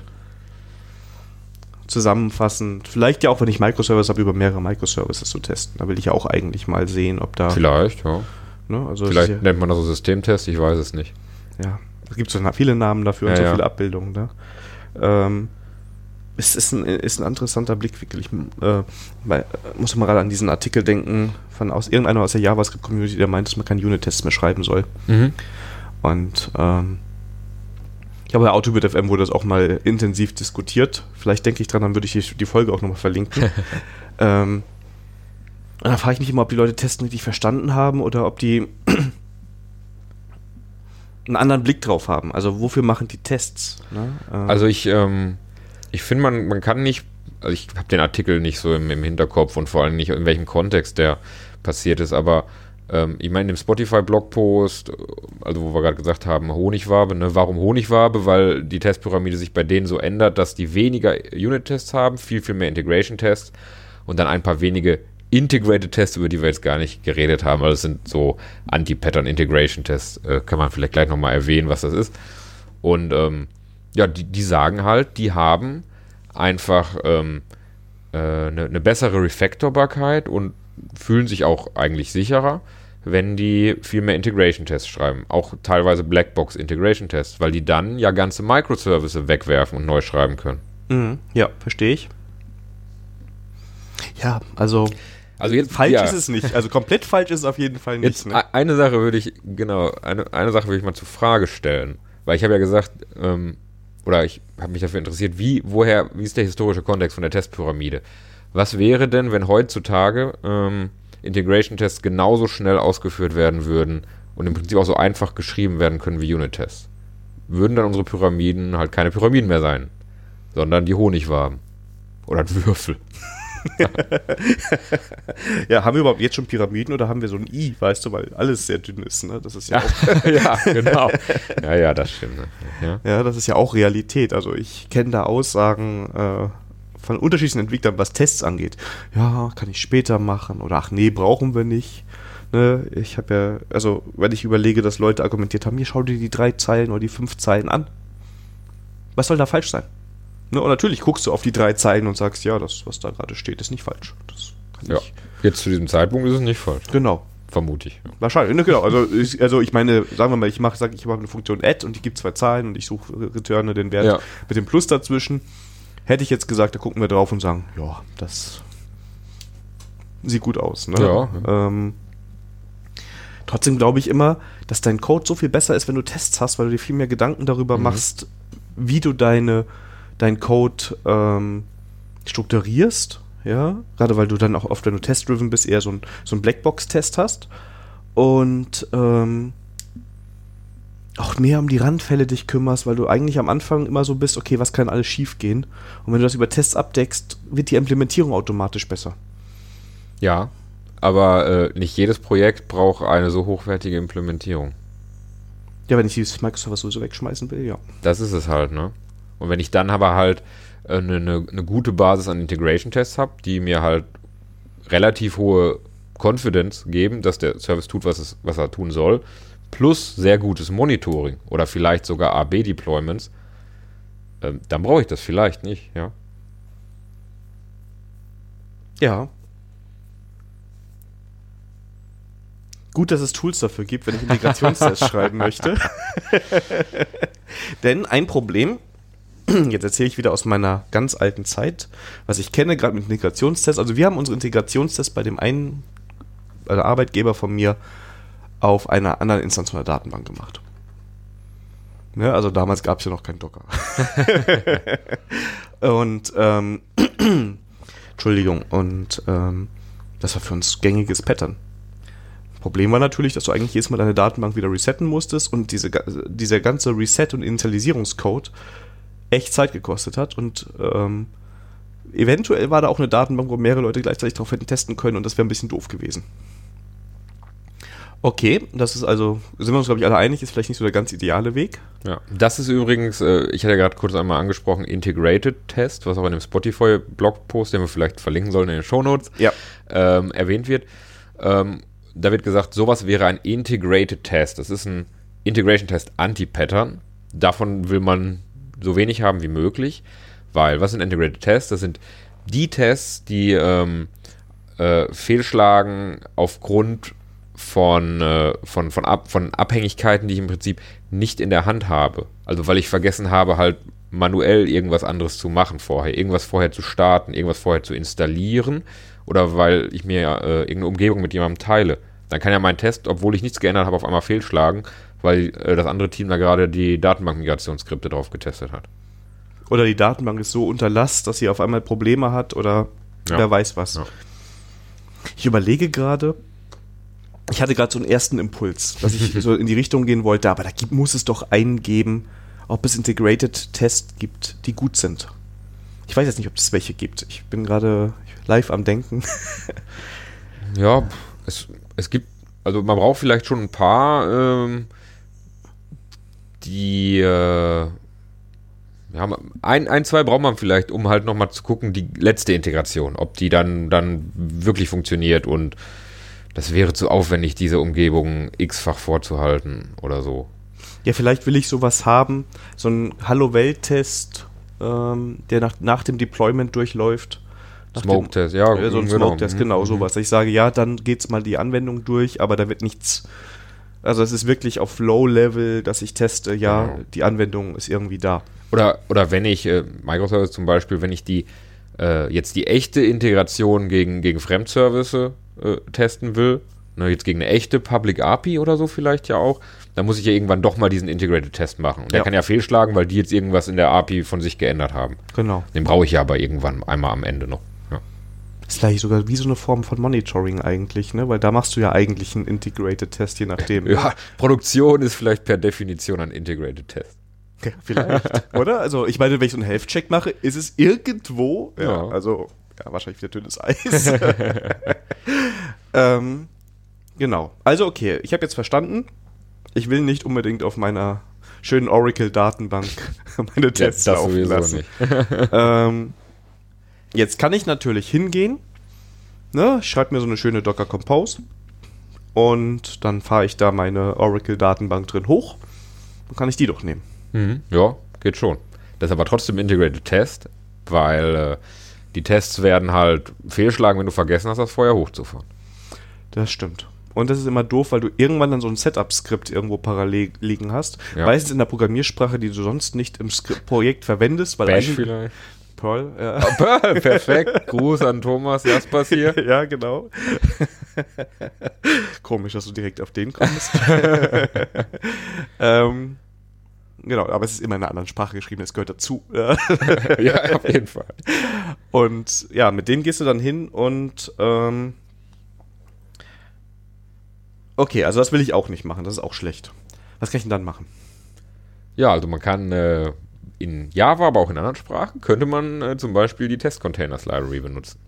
zusammenfassend, vielleicht ja auch, wenn ich Microservice habe, über mehrere Microservices zu testen. Da will ich ja auch eigentlich mal sehen, ob da. Vielleicht, ja. Ne, also Vielleicht ja, nennt man das so Systemtest, ich weiß es nicht. ja, es gibt so viele Namen dafür und Ja, so ja. viele Abbildungen. Ne? Ähm, es ist ein, ist ein interessanter Blickwinkel. Ich äh, muss mal gerade an diesen Artikel denken von aus irgendeiner aus der JavaScript-Community, der meint, dass man keine Unit-Tests mehr schreiben soll. Mhm. Und ähm, ich glaube, bei Autobit FM wurde das auch mal intensiv diskutiert. Vielleicht denke ich dran, dann würde ich die, Folge auch nochmal verlinken. ähm, und da frage ich mich immer, ob die Leute Testen richtig verstanden haben oder ob die einen anderen Blick drauf haben. Also wofür machen die Tests? Ne? Ähm, Also ich, ähm, ich finde, man, man kann nicht, also ich habe den Artikel nicht so im, im Hinterkopf und vor allem nicht in welchem Kontext der passiert ist, aber ähm, ich meine, im Spotify-Blogpost, also wo wir gerade gesagt haben, Honigwabe, ne? warum Honigwabe? Weil die Testpyramide sich bei denen so ändert, dass die weniger Unit-Tests haben, viel, viel mehr Integration-Tests und dann ein paar wenige Integrated Tests, über die wir jetzt gar nicht geredet haben, weil das sind so Anti-Pattern Integration Tests, äh, kann man vielleicht gleich nochmal erwähnen, was das ist. Und ähm, ja, die, die sagen halt, die haben einfach ähm, äh, eine, eine bessere Refactorbarkeit und fühlen sich auch eigentlich sicherer, wenn die viel mehr Integration-Tests schreiben. Auch teilweise Blackbox Integration-Tests, weil die dann ja ganze Microservices wegwerfen und neu schreiben können. mhm, ja, verstehe ich. Ja, also Also jetzt falsch ja, ist es nicht. Also komplett falsch ist es auf jeden Fall nicht. Jetzt Ne? e- eine Sache würde ich, genau, eine, eine Sache würde ich mal zur Frage stellen. Weil ich habe ja gesagt, ähm, oder ich habe mich dafür interessiert, wie, woher, wie ist der historische Kontext von der Testpyramide? Was wäre denn, wenn heutzutage ähm, Integration-Tests genauso schnell ausgeführt werden würden und im Prinzip auch so einfach geschrieben werden können wie Unit-Tests? Würden dann unsere Pyramiden halt keine Pyramiden mehr sein, sondern die Honigwaben. Oder ein Würfel. Ja, haben wir überhaupt jetzt schon Pyramiden oder haben wir so ein I, weißt du, weil alles sehr dünn ist, ne? Das ist ja, auch, ja, genau. Ja, ja, das stimmt. ne? Ja. ja, das ist ja auch Realität. Also ich kenne da Aussagen äh, von unterschiedlichen Entwicklern, was Tests angeht. Ja, kann ich später machen oder ach nee, brauchen wir nicht. Ne, ich habe ja, also wenn ich überlege, dass Leute argumentiert haben, hier schau dir die drei Zeilen oder die fünf Zeilen an. Was soll da falsch sein? Ne, und natürlich guckst du auf die drei Zeilen und sagst, ja, das, was da gerade steht, ist nicht falsch. Das kann Ja, ich. jetzt zu diesem Zeitpunkt ist es nicht falsch, Genau. vermute ich. Wahrscheinlich, ne, genau. Also ich, also ich meine, sagen wir mal, ich mache, sage ich mache eine Funktion add und die gibt zwei Zahlen und ich suche returne den Wert Ja. mit dem Plus dazwischen. Hätte ich jetzt gesagt, da gucken wir drauf und sagen, ja, das sieht gut aus. Ne? Ja. Ähm, trotzdem glaube ich immer, dass dein Code so viel besser ist, wenn du Tests hast, weil du dir viel mehr Gedanken darüber Mhm. machst, wie du deine dein Code ähm, strukturierst. Ja, gerade weil du dann auch oft, wenn du test-driven bist, eher so ein, so ein Blackbox-Test hast. Und ähm, auch mehr um die Randfälle dich kümmerst, weil du eigentlich am Anfang immer so bist, okay, was kann alles schief gehen? Und wenn du das über Tests abdeckst, wird die Implementierung automatisch besser. Ja, aber äh, nicht jedes Projekt braucht eine so hochwertige Implementierung. Ja, wenn ich dieses Microsoft sowieso wegschmeißen will, ja. Das ist es halt, ne? Und wenn ich dann aber halt äh, eine, eine, eine gute Basis an Integration-Tests habe, die mir halt relativ hohe Confidence geben, dass der Service tut, was, es, was er tun soll, plus sehr gutes Monitoring oder vielleicht sogar AB-Deployments, ähm, dann brauche ich das vielleicht nicht, ja. Ja. Gut, dass es Tools dafür gibt, wenn ich Integrationstests schreiben möchte. Denn ein Problem, jetzt erzähle ich wieder aus meiner ganz alten Zeit, was ich kenne, gerade mit Integrationstests. Also wir haben unsere Integrationstests bei dem einen Arbeitgeber von mir auf einer anderen Instanz von der Datenbank gemacht. Ne, also damals gab es ja noch kein Docker. und ähm, Entschuldigung, und ähm, das war für uns gängiges Pattern. Problem war natürlich, dass du eigentlich jedes Mal deine Datenbank wieder resetten musstest und diese, dieser ganze Reset- und Initialisierungscode echt Zeit gekostet hat und ähm, eventuell war da auch eine Datenbank, wo mehrere Leute gleichzeitig drauf hätten testen können und das wäre ein bisschen doof gewesen. Okay, das ist also, sind wir uns glaube ich alle einig, ist vielleicht nicht so der ganz ideale Weg. Ja, das ist übrigens, äh, ich hatte ja gerade kurz einmal angesprochen, Integrated Test, was auch in dem Spotify-Blogpost, den wir vielleicht verlinken sollen in den Shownotes, Ja. ähm, erwähnt wird. Ähm, da wird gesagt, sowas wäre ein Integrated Test. Das ist ein Integration Test Anti-Pattern. Davon will man so wenig haben wie möglich, weil was sind Integrated Tests? Das sind die Tests, die ähm, äh, fehlschlagen aufgrund von, äh, von, von, Ab von Abhängigkeiten, die ich im Prinzip nicht in der Hand habe. Also weil ich vergessen habe, halt manuell irgendwas anderes zu machen vorher, irgendwas vorher zu starten, irgendwas vorher zu installieren oder weil ich mir äh, irgendeine Umgebung mit jemandem teile. Dann kann ja mein Test, obwohl ich nichts geändert habe, auf einmal fehlschlagen, weil äh, das andere Team da gerade die Datenbank-Migrationsskripte drauf getestet hat. Oder die Datenbank ist so unter Last, dass sie auf einmal Probleme hat oder Ja. wer weiß was. Ja. Ich überlege gerade, ich hatte gerade so einen ersten Impuls, dass ich so in die Richtung gehen wollte, aber da gibt, muss es doch einen geben, ob es Integrated Tests gibt, die gut sind. Ich weiß jetzt nicht, ob es welche gibt. Ich bin gerade live am Denken. Ja, es, es gibt, also man braucht vielleicht schon ein paar, ähm, die, äh, ja, ein, ein, zwei braucht man vielleicht, um halt nochmal zu gucken, die letzte Integration, ob die dann, dann wirklich funktioniert und das wäre zu aufwendig, diese Umgebung x-fach vorzuhalten oder so. Ja, vielleicht will ich sowas haben, so ein Hallo-Welt-Test, ähm, der nach, nach dem Deployment durchläuft. Smoke-Test, ja, Ja, so ein genau. Smoke-Test, genau Mhm. sowas. Ich sage, ja, dann geht's mal die Anwendung durch, aber da wird nichts. Also es ist wirklich auf Low-Level, dass ich teste, ja, Genau. die Anwendung ist irgendwie da. Oder, oder wenn ich, äh, Microservice zum Beispiel, wenn ich die äh, jetzt die echte Integration gegen, gegen Fremdservice äh, testen will, ne, jetzt gegen eine echte Public API oder so vielleicht ja auch, dann muss ich ja irgendwann doch mal diesen Integrated Test machen. Und der Ja. kann ja fehlschlagen, weil die jetzt irgendwas in der API von sich geändert haben. Genau. Den brauche ich ja aber irgendwann einmal am Ende noch. Ja. Ist vielleicht sogar wie so eine Form von Monitoring eigentlich, ne? Weil da machst du ja eigentlich einen Integrated Test, je nachdem. ne? ja, Produktion ist vielleicht per Definition ein Integrated Test. Ja, vielleicht, oder? Also ich meine, wenn ich so einen Health-Check mache, ist es irgendwo, ja, Ja. also ja, wahrscheinlich wieder dünnes Eis. ähm, genau. Also okay, ich habe jetzt verstanden, ich will nicht unbedingt auf meiner schönen Oracle-Datenbank meine Tests das laufen lassen. ähm, jetzt kann ich natürlich hingehen, ne, schreibe mir so eine schöne Docker Compose und dann fahre ich da meine Oracle-Datenbank drin hoch. Dann kann ich die doch nehmen. Mhm. Ja, geht schon. Das ist aber trotzdem Integrated Test, weil äh, die Tests werden halt fehlschlagen, wenn du vergessen hast, das vorher hochzufahren. Das stimmt. Und das ist immer doof, weil du irgendwann dann so ein Setup-Skript irgendwo parallel liegen hast. Ja. Meistens in der Programmiersprache, die du sonst nicht im Skript Projekt verwendest, weil Bash vielleicht. Perl, ja. Perl, perfekt. Gruß an Thomas Jaspers hier. ja, genau. Komisch, dass du direkt auf den kommst. ähm, genau, aber es ist immer in einer anderen Sprache geschrieben, das gehört dazu. Ja. auf jeden Fall. Und ja, mit denen gehst du dann hin und ähm, okay, also das will ich auch nicht machen, das ist auch schlecht. Was kann ich denn dann machen? Ja, also man kann äh, in Java, aber auch in anderen Sprachen, könnte man äh, zum Beispiel die Test-Containers-Library benutzen.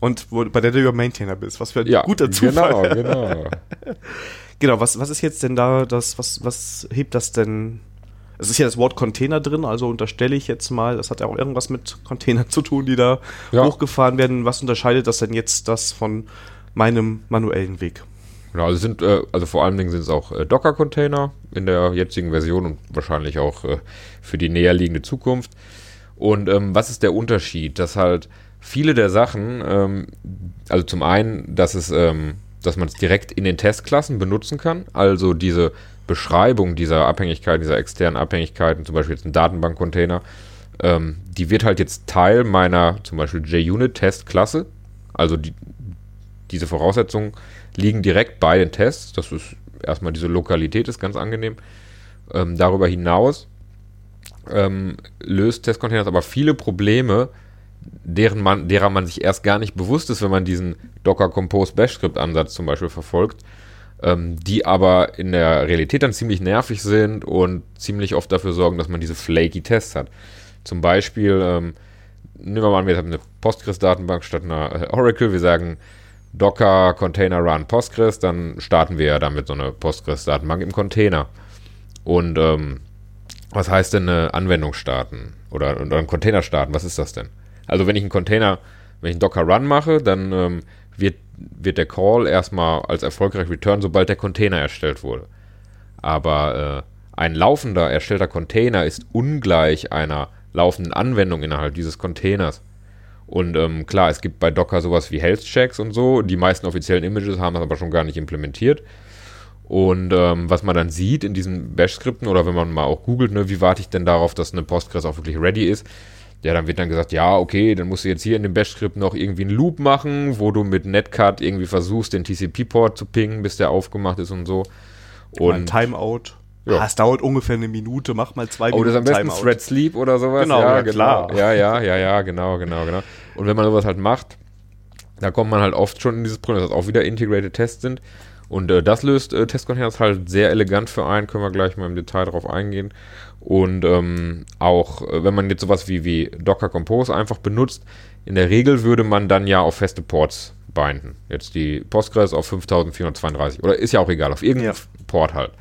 Und wo, bei der du ja Maintainer bist, was für ein Ja, guter Zufall. Genau, genau. Genau, was, was ist jetzt denn da, das, was, was hebt das denn? Es ist ja das Wort Container drin, also unterstelle ich jetzt mal, das hat ja auch irgendwas mit Containern zu tun, die da Ja. hochgefahren werden. Was unterscheidet das denn jetzt das von meinem manuellen Weg? Genau, also sind, äh, also vor allen Dingen sind es auch äh, Docker-Container in der jetzigen Version und wahrscheinlich auch äh, für die näherliegende Zukunft. Und ähm, was ist der Unterschied? Dass halt viele der Sachen, ähm, also zum einen, dass es, ähm, dass man es direkt in den Testklassen benutzen kann, also diese Beschreibung dieser Abhängigkeiten, dieser externen Abhängigkeiten, zum Beispiel jetzt ein Datenbank-Container, ähm, die wird halt jetzt Teil meiner zum Beispiel JUnit-Testklasse. Also die, diese Voraussetzungen liegen direkt bei den Tests. Das ist erstmal diese Lokalität ist ganz angenehm. Ähm, darüber hinaus ähm, löst Testcontainers aber viele Probleme, deren man, derer man sich erst gar nicht bewusst ist, wenn man diesen Docker Compose Bash Script Ansatz zum Beispiel verfolgt, die aber in der Realität dann ziemlich nervig sind und ziemlich oft dafür sorgen, dass man diese flaky Tests hat. Zum Beispiel, ähm, nehmen wir mal an, wir haben eine Postgres-Datenbank statt einer äh, Oracle. Wir sagen Docker Container Run Postgres, dann starten wir ja damit so eine Postgres-Datenbank im Container. Und ähm, was heißt denn eine Anwendung starten oder, oder einen Container starten? Was ist das denn? Also wenn ich einen Container, wenn ich einen Docker Run mache, dann ähm, wird, wird der Call erstmal als erfolgreich return, sobald der Container erstellt wurde. Aber äh, ein laufender erstellter Container ist ungleich einer laufenden Anwendung innerhalb dieses Containers. Und ähm, klar, es gibt bei Docker sowas wie Health Checks und so. Die meisten offiziellen Images haben das aber schon gar nicht implementiert. Und ähm, was man dann sieht in diesen Bash-Skripten oder wenn man mal auch googelt, ne, wie warte ich denn darauf, dass eine Postgres auch wirklich ready ist, ja, dann wird dann gesagt, ja, okay, dann musst du jetzt hier in dem Bash-Skript noch irgendwie einen Loop machen, wo du mit Netcat irgendwie versuchst, den TCP-Port zu pingen, bis der aufgemacht ist und so. Und ein Timeout. Ja. Ah, es dauert ungefähr eine Minute, mach mal zwei Minuten. Oh, das ist am besten Timeout. Thread Sleep oder sowas. Genau, ja, ja genau. klar. Ja, ja, ja, ja, genau, genau, genau. Und wenn man sowas halt macht, da kommt man halt oft schon in dieses Problem, dass das auch wieder Integrated Tests sind. Und äh, das löst äh, Testcontainers halt sehr elegant für ein, können wir gleich mal im Detail darauf eingehen. Und ähm, auch, äh, wenn man jetzt sowas wie, wie Docker Compose einfach benutzt, in der Regel würde man dann ja auf feste Ports binden. Jetzt die Postgres auf 5432 oder ist ja auch egal, auf irgendeinem ja. Port halt.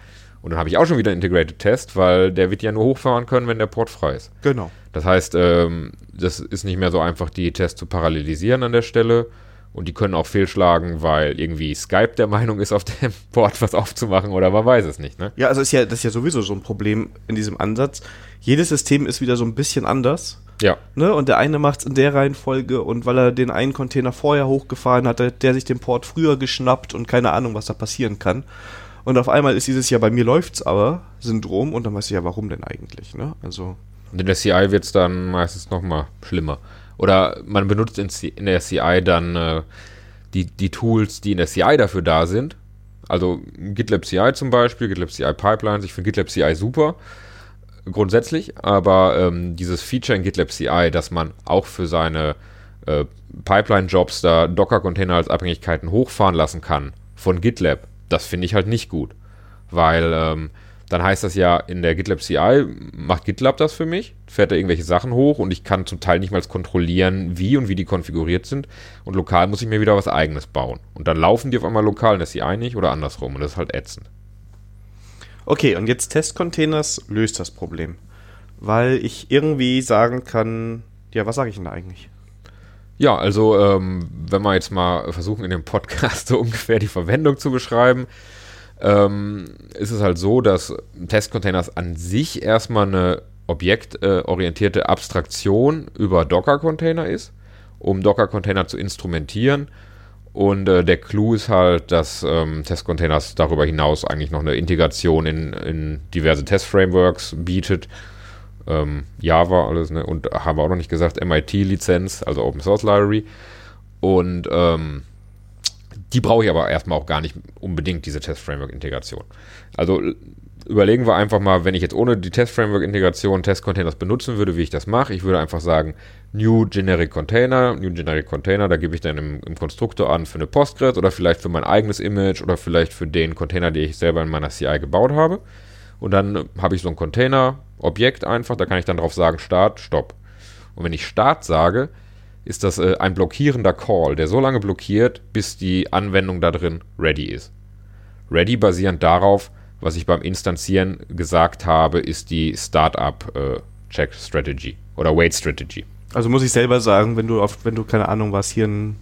Und dann habe ich auch schon wieder einen Integrated Test, weil der wird ja nur hochfahren können, wenn der Port frei ist. Genau. Das heißt, ähm, das ist nicht mehr so einfach, die Tests zu parallelisieren an der Stelle. Und die können auch fehlschlagen, weil irgendwie Skype der Meinung ist, auf dem Port was aufzumachen oder man weiß es nicht. Ne? Ja, also ist ja, das ist ja sowieso so ein Problem in diesem Ansatz. Jedes System ist wieder so ein bisschen anders. Ja. Ne? Und der eine macht es in der Reihenfolge und weil er den einen Container vorher hochgefahren hat, der sich den Port früher geschnappt und keine Ahnung, was da passieren kann. Und auf einmal ist dieses Jahr bei mir läuft's aber Syndrom und dann weiß ich ja, warum denn eigentlich, ne? Also. Und in der CI wird es dann meistens nochmal schlimmer. Oder man benutzt in, in der CI dann äh, die, die Tools, die in der CI dafür da sind. Also GitLab CI zum Beispiel, GitLab CI Pipelines. Ich finde GitLab CI super, grundsätzlich. Aber ähm, dieses Feature in GitLab CI, dass man auch für seine äh, Pipeline-Jobs da Docker-Container als Abhängigkeiten hochfahren lassen kann von GitLab, das finde ich halt nicht gut. Weil ähm, dann heißt das ja, in der GitLab CI macht GitLab das für mich, fährt da irgendwelche Sachen hoch und ich kann zum Teil nicht mal kontrollieren, wie und wie die konfiguriert sind. Und lokal muss ich mir wieder was eigenes bauen. Und dann laufen die auf einmal lokal in der CI nicht oder andersrum. Und das ist halt ätzend. Okay, und jetzt Testcontainers löst das Problem. Weil ich irgendwie sagen kann, ja, was sage ich denn da eigentlich? Ja, also ähm, wenn wir jetzt mal versuchen, in dem Podcast so ungefähr die Verwendung zu beschreiben, ähm, ist es halt so, dass Testcontainers an sich erstmal eine objektorientierte Abstraktion über Docker-Container ist, um Docker-Container zu instrumentieren. Und äh, der Clou ist halt, dass ähm, Testcontainers darüber hinaus eigentlich noch eine Integration in, in diverse Test-Frameworks bietet ähm, Java alles, ne? Und haben wir auch noch nicht gesagt, MIT-Lizenz, also Open Source Library. Und ähm, die brauche ich aber erstmal auch gar nicht unbedingt, diese Test-Framework-Integration. Also überlegen wir einfach mal, wenn ich jetzt ohne die Test-Framework-Integration Test-Containers benutzen würde, wie ich das mache. Ich würde einfach sagen, New Generic Container, New Generic Container, da gebe ich dann im, im, Konstruktor an für eine Postgres oder vielleicht für mein eigenes Image oder vielleicht für den Container, den ich selber in meiner CI gebaut habe. Und dann habe ich so ein Container-Objekt einfach, da kann ich dann drauf sagen, Start, Stopp. Und wenn ich Start sage, ist das äh, ein blockierender Call, der so lange blockiert, bis die Anwendung da drin ready ist. Ready basierend darauf, was ich beim Instanzieren gesagt habe, ist die Startup äh, Check Strategy oder Wait Strategy. Also muss ich selber sagen, wenn du auf, wenn du keine Ahnung was hier ein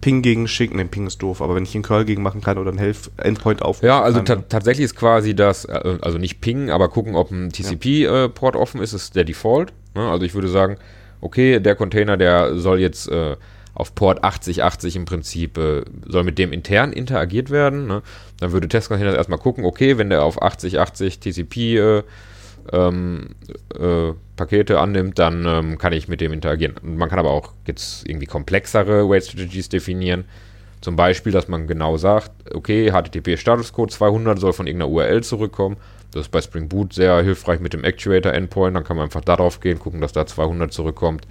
Ping gegen schicken, ne, Ping ist doof, aber wenn ich einen Curl gegen machen kann oder einen Help Endpoint auf. Ja, also ta tatsächlich ist quasi das, äh, also nicht Ping, aber gucken, ob ein TCP-Port ja. äh, offen ist, ist der Default. Ne? Also ich würde sagen, okay, der Container, der soll jetzt äh, auf Port 8080 im Prinzip, äh, soll mit dem intern interagiert werden. Ne? Dann würde Testcontainer erstmal gucken, okay, wenn der auf 8080 TCP äh, ähm, äh, Pakete annimmt, dann ähm, kann ich mit dem interagieren. Man kann aber auch jetzt irgendwie komplexere Wait Strategies definieren. Zum Beispiel, dass man genau sagt, okay, HTTP Statuscode 200 soll von irgendeiner URL zurückkommen. Das ist bei Spring Boot sehr hilfreich mit dem Actuator Endpoint. Dann kann man einfach darauf gehen, gucken, dass da 200 zurückkommt.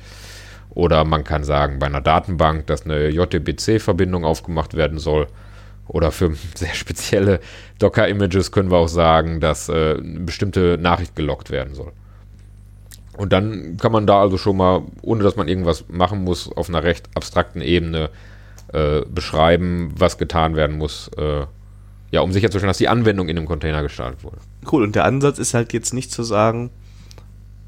Oder man kann sagen, bei einer Datenbank, dass eine JTBC-Verbindung aufgemacht werden soll. Oder für sehr spezielle Docker-Images können wir auch sagen, dass äh, eine bestimmte Nachricht gelockt werden soll. Und dann kann man da also schon mal, ohne dass man irgendwas machen muss, auf einer recht abstrakten Ebene äh, beschreiben, was getan werden muss, äh, ja, um sicherzustellen, dass die Anwendung in dem Container gestartet wurde. Cool, und der Ansatz ist halt jetzt nicht zu sagen,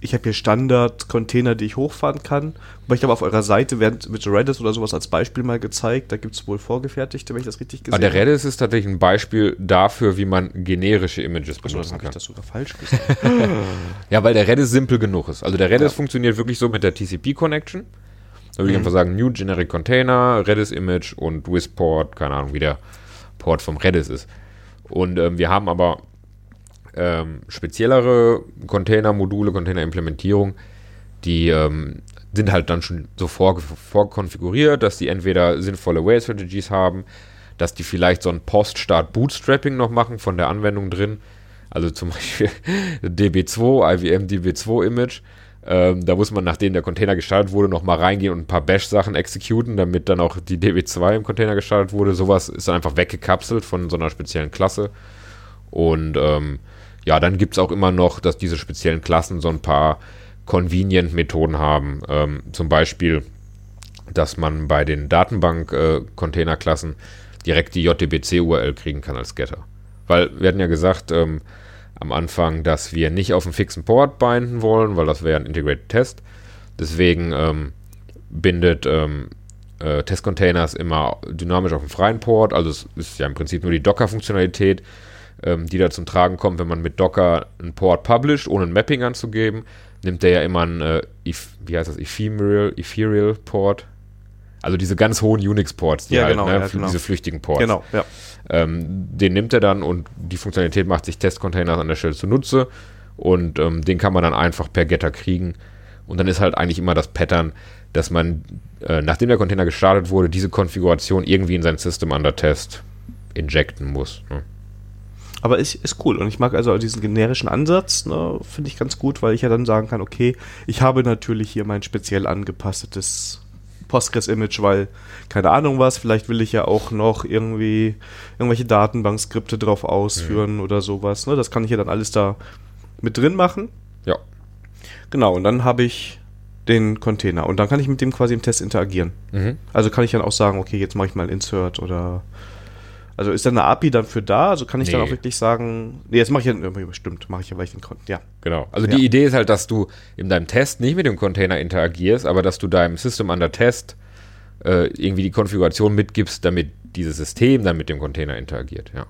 ich habe hier Standard-Container, die ich hochfahren kann. Aber ich habe auf eurer Seite während mit Redis oder sowas als Beispiel mal gezeigt. Da gibt es wohl vorgefertigte, wenn ich das richtig gesehen habe. Der Redis ist tatsächlich ein Beispiel dafür, wie man generische Images benutzen also, kann. ich das sogar falsch gesagt. ja, weil der Redis simpel genug ist. Also der Redis ja. funktioniert wirklich so mit der TCP-Connection. Da würde ich einfach sagen, New Generic Container, Redis Image und Wisport, keine Ahnung, wie der Port vom Redis ist. Und ähm, wir haben aber ähm, speziellere Container-Module, Container-Implementierung, die ähm, sind halt dann schon so vor, vorkonfiguriert, dass die entweder sinnvolle Way-Strategies haben, dass die vielleicht so ein Post-Start-Bootstrapping noch machen von der Anwendung drin. Also zum Beispiel DB2, IBM DB2-Image. Ähm, da muss man, nachdem der Container gestartet wurde, noch mal reingehen und ein paar Bash-Sachen exekuten, damit dann auch die DB2 im Container gestartet wurde. Sowas ist dann einfach weggekapselt von so einer speziellen Klasse. Und ähm, ja, dann gibt es auch immer noch, dass diese speziellen Klassen so ein paar Convenient-Methoden haben. Ähm, zum Beispiel, dass man bei den Datenbank-Container-Klassen äh, direkt die JDBC-URL kriegen kann als Getter. Weil wir hatten ja gesagt ähm, am Anfang, dass wir nicht auf einen fixen Port binden wollen, weil das wäre ein Integrated Test. Deswegen ähm, bindet ähm, äh, Test-Containers immer dynamisch auf einen freien Port. Also es ist ja im Prinzip nur die Docker-Funktionalität, ähm, die da zum Tragen kommt, wenn man mit Docker einen Port publisht, ohne ein Mapping anzugeben, nimmt der ja immer einen, äh, wie heißt das, Ephemeral, Ethereal Port. Also diese ganz hohen Unix-Ports, die ja, halt, genau, ne, ja, genau. diese flüchtigen Ports. Genau, ja. Ähm, den nimmt er dann und die Funktionalität macht sich Test-Containers an der Stelle zunutze und ähm, den kann man dann einfach per Getter kriegen. Und dann ist halt eigentlich immer das Pattern, dass man, äh, nachdem der Container gestartet wurde, diese Konfiguration irgendwie in sein System under Test injecten muss. Ne? Aber ist, ist cool. Und ich mag also diesen generischen Ansatz, ne, finde ich ganz gut, weil ich ja dann sagen kann, okay, ich habe natürlich hier mein speziell angepasstes Postgres-Image, weil, keine Ahnung was, vielleicht will ich ja auch noch irgendwie irgendwelche Datenbankskripte drauf ausführen mhm. oder sowas. Ne? Das kann ich ja dann alles da mit drin machen. Ja. Genau, und dann habe ich den Container und dann kann ich mit dem quasi im Test interagieren. Mhm. Also kann ich dann auch sagen, okay, jetzt mache ich mal Insert oder also ist da eine API dann für da? Also kann ich nee. dann auch wirklich sagen, nee, jetzt mache ich ja, bestimmt, mache ich ja, weil ich den Content, ja. Genau. Also ja. die Idee ist halt, dass du in deinem Test nicht mit dem Container interagierst, aber dass du deinem System under Test äh, irgendwie die Konfiguration mitgibst, damit dieses System dann mit dem Container interagiert, ja.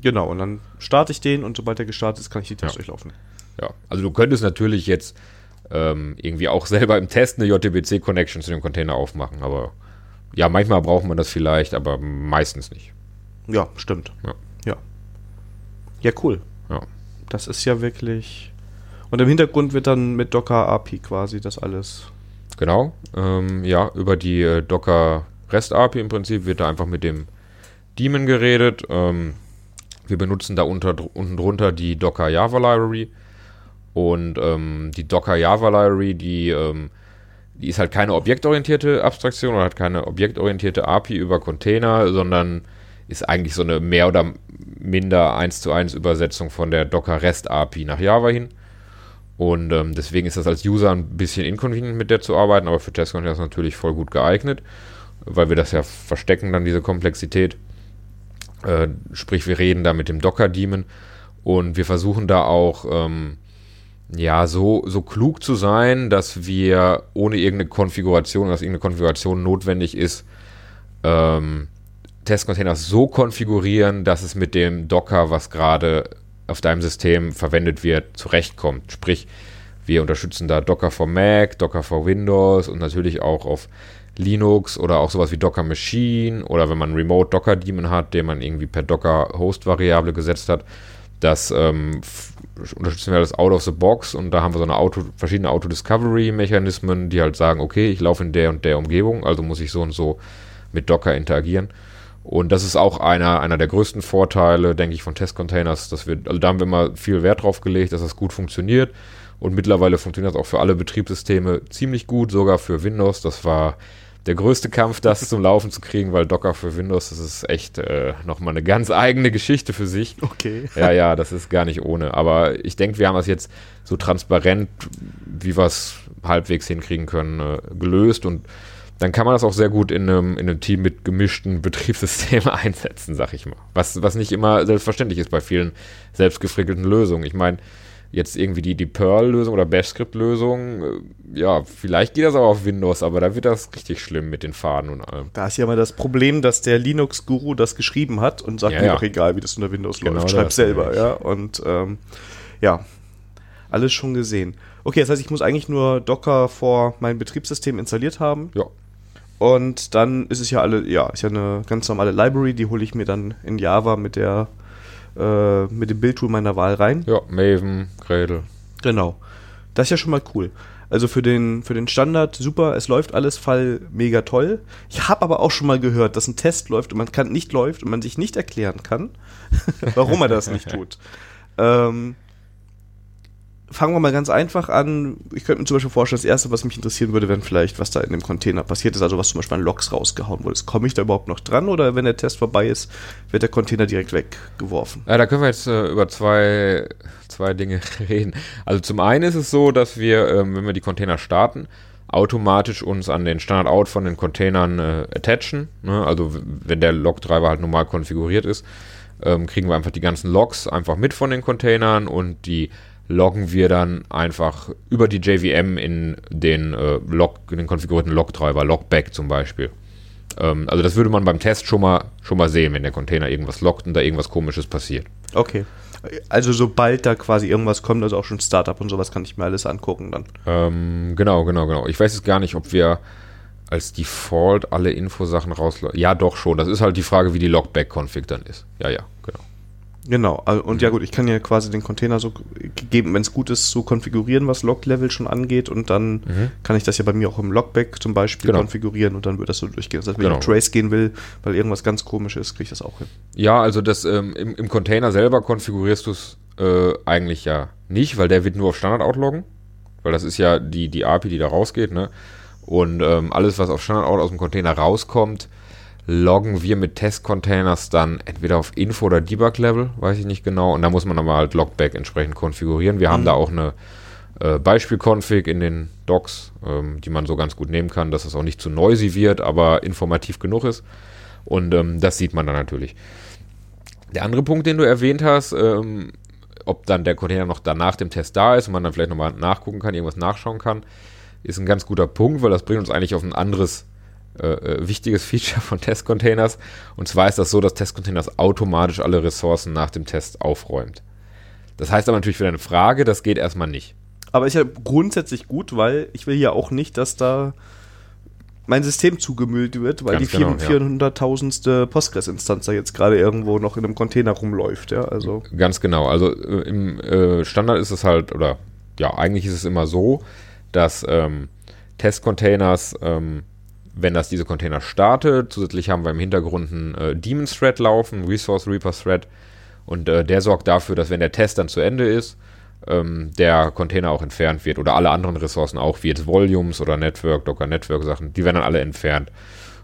Genau, und dann starte ich den und sobald er gestartet ist, kann ich die Tests ja. durchlaufen. Ja, also du könntest natürlich jetzt ähm, irgendwie auch selber im Test eine JTBC-Connection zu dem Container aufmachen, aber ja, manchmal braucht man das vielleicht, aber meistens nicht. Ja, stimmt. Ja. Ja, ja cool. Ja. Das ist ja wirklich. Und im Hintergrund wird dann mit Docker API quasi das alles. Genau. Ähm, ja, über die äh, Docker REST API im Prinzip wird da einfach mit dem Daemon geredet. Ähm, wir benutzen da unter, unten drunter die Docker Java Library. Und ähm, die Docker Java Library, die, ähm, die ist halt keine objektorientierte Abstraktion oder hat keine objektorientierte API über Container, sondern ist eigentlich so eine mehr oder minder 1 zu 1 Übersetzung von der Docker REST API nach Java hin. Und ähm, deswegen ist das als User ein bisschen inconvenient mit der zu arbeiten, aber für Testcontainers natürlich voll gut geeignet, weil wir das ja verstecken, dann diese Komplexität. Äh, sprich, wir reden da mit dem Docker-Daemon und wir versuchen da auch ähm, ja so, so klug zu sein, dass wir ohne irgendeine Konfiguration, dass irgendeine Konfiguration notwendig ist, ähm, Testcontainers so konfigurieren, dass es mit dem Docker, was gerade auf deinem System verwendet wird, zurechtkommt. Sprich, wir unterstützen da Docker for Mac, Docker for Windows und natürlich auch auf Linux oder auch sowas wie Docker Machine oder wenn man Remote Docker Daemon hat, den man irgendwie per Docker Host Variable gesetzt hat, das ähm, unterstützen wir alles out of the box und da haben wir so eine Auto, verschiedene Auto-Discovery-Mechanismen, die halt sagen, okay, ich laufe in der und der Umgebung, also muss ich so und so mit Docker interagieren. Und das ist auch einer, einer der größten Vorteile, denke ich, von Testcontainers. Dass wir, also da haben wir immer viel Wert drauf gelegt, dass das gut funktioniert. Und mittlerweile funktioniert das auch für alle Betriebssysteme ziemlich gut, sogar für Windows. Das war der größte Kampf, das zum Laufen zu kriegen, weil Docker für Windows, das ist echt äh, nochmal eine ganz eigene Geschichte für sich. Okay. Ja, ja, das ist gar nicht ohne. Aber ich denke, wir haben das jetzt so transparent, wie wir es halbwegs hinkriegen können, äh, gelöst und dann kann man das auch sehr gut in einem, in einem Team mit gemischten Betriebssystemen einsetzen, sag ich mal. Was, was nicht immer selbstverständlich ist bei vielen selbstgefrickelten Lösungen. Ich meine, jetzt irgendwie die, die Perl-Lösung oder Bash-Script-Lösung, äh, ja, vielleicht geht das auch auf Windows, aber da wird das richtig schlimm mit den Faden und allem. Da ist ja mal das Problem, dass der Linux-Guru das geschrieben hat und sagt, ja, mir ja. doch egal, wie das unter Windows genau läuft, schreib selber, ja. Und ähm, ja, Alles schon gesehen. Okay, das heißt, ich muss eigentlich nur Docker vor mein Betriebssystem installiert haben. Ja. Und dann ist es ja alle, ja, ist ja eine ganz normale Library, die hole ich mir dann in Java mit der, äh, mit dem Bildtool meiner Wahl rein. Ja, Maven, Gradle. Genau. Das ist ja schon mal cool. Also für den, für den Standard super, es läuft alles Fall mega toll. Ich habe aber auch schon mal gehört, dass ein Test läuft und man kann nicht läuft und man sich nicht erklären kann, warum er das nicht tut. Ähm, fangen wir mal ganz einfach an. Ich könnte mir zum Beispiel vorstellen, das erste, was mich interessieren würde, wäre vielleicht, was da in dem Container passiert ist, also was zum Beispiel an Logs rausgehauen wurde. Komme ich da überhaupt noch dran oder wenn der Test vorbei ist, wird der Container direkt weggeworfen? Ja, da können wir jetzt äh, über zwei, zwei Dinge reden. Also zum einen ist es so, dass wir, ähm, wenn wir die Container starten, automatisch uns an den Standard-Out von den Containern äh, attachen. Ne? Also wenn der Log-Treiber halt normal konfiguriert ist, ähm, kriegen wir einfach die ganzen Logs einfach mit von den Containern und die loggen wir dann einfach über die JVM in den, äh, Log, in den konfigurierten Log-Treiber, Logback zum Beispiel. Ähm, also das würde man beim Test schon mal, schon mal sehen, wenn der Container irgendwas loggt und da irgendwas komisches passiert. Okay. Also sobald da quasi irgendwas kommt, also auch schon Startup und sowas, kann ich mir alles angucken dann. Ähm, genau, genau, genau. Ich weiß jetzt gar nicht, ob wir als Default alle Infosachen rauslassen. Ja, doch schon. Das ist halt die Frage, wie die Logback-Config dann ist. Ja, ja, genau. Genau, und ja gut, ich kann ja quasi den Container so gegeben, wenn es gut ist, so konfigurieren, was Log-Level schon angeht und dann mhm. kann ich das ja bei mir auch im Logback zum Beispiel genau. konfigurieren und dann wird das so durchgehen. Das heißt, wenn genau. ich Trace gehen will, weil irgendwas ganz komisch ist, kriege ich das auch hin. Ja, also das ähm, im, im, Container selber konfigurierst du es äh, eigentlich ja nicht, weil der wird nur auf Standard outloggen, weil das ist ja die, die API, die da rausgeht, ne? Und ähm, alles, was auf Standard out aus dem Container rauskommt, loggen wir mit Test-Containers dann entweder auf Info- oder Debug-Level, weiß ich nicht genau. Und da muss man aber halt Logback entsprechend konfigurieren. Wir mhm. haben da auch eine äh, Beispiel-Config in den Docs, ähm, die man so ganz gut nehmen kann, dass es auch nicht zu noisy wird, aber informativ genug ist. Und ähm, das sieht man dann natürlich. Der andere Punkt, den du erwähnt hast, ähm, ob dann der Container noch danach dem Test da ist und man dann vielleicht nochmal nachgucken kann, irgendwas nachschauen kann, ist ein ganz guter Punkt, weil das bringt uns eigentlich auf ein anderes äh, äh, wichtiges Feature von Testcontainers. Und zwar ist das so, dass Testcontainers automatisch alle Ressourcen nach dem Test aufräumt. Das heißt aber natürlich für deine Frage, das geht erstmal nicht. Aber ist ja grundsätzlich gut, weil ich will ja auch nicht, dass da mein System zugemüllt wird, weil Ganz die genau, 400.000. Ja. Postgres-Instanz da jetzt gerade irgendwo noch in einem Container rumläuft. Ja, also. Ganz genau. Also äh, im äh, Standard ist es halt, oder ja, eigentlich ist es immer so, dass ähm, Testcontainers ähm, wenn das diese Container startet. Zusätzlich haben wir im Hintergrund einen äh, Daemon Thread laufen, Resource Reaper Thread. Und äh, der sorgt dafür, dass wenn der Test dann zu Ende ist, ähm, der Container auch entfernt wird. Oder alle anderen Ressourcen auch, wie jetzt Volumes oder Network, Docker Network Sachen, die werden dann alle entfernt.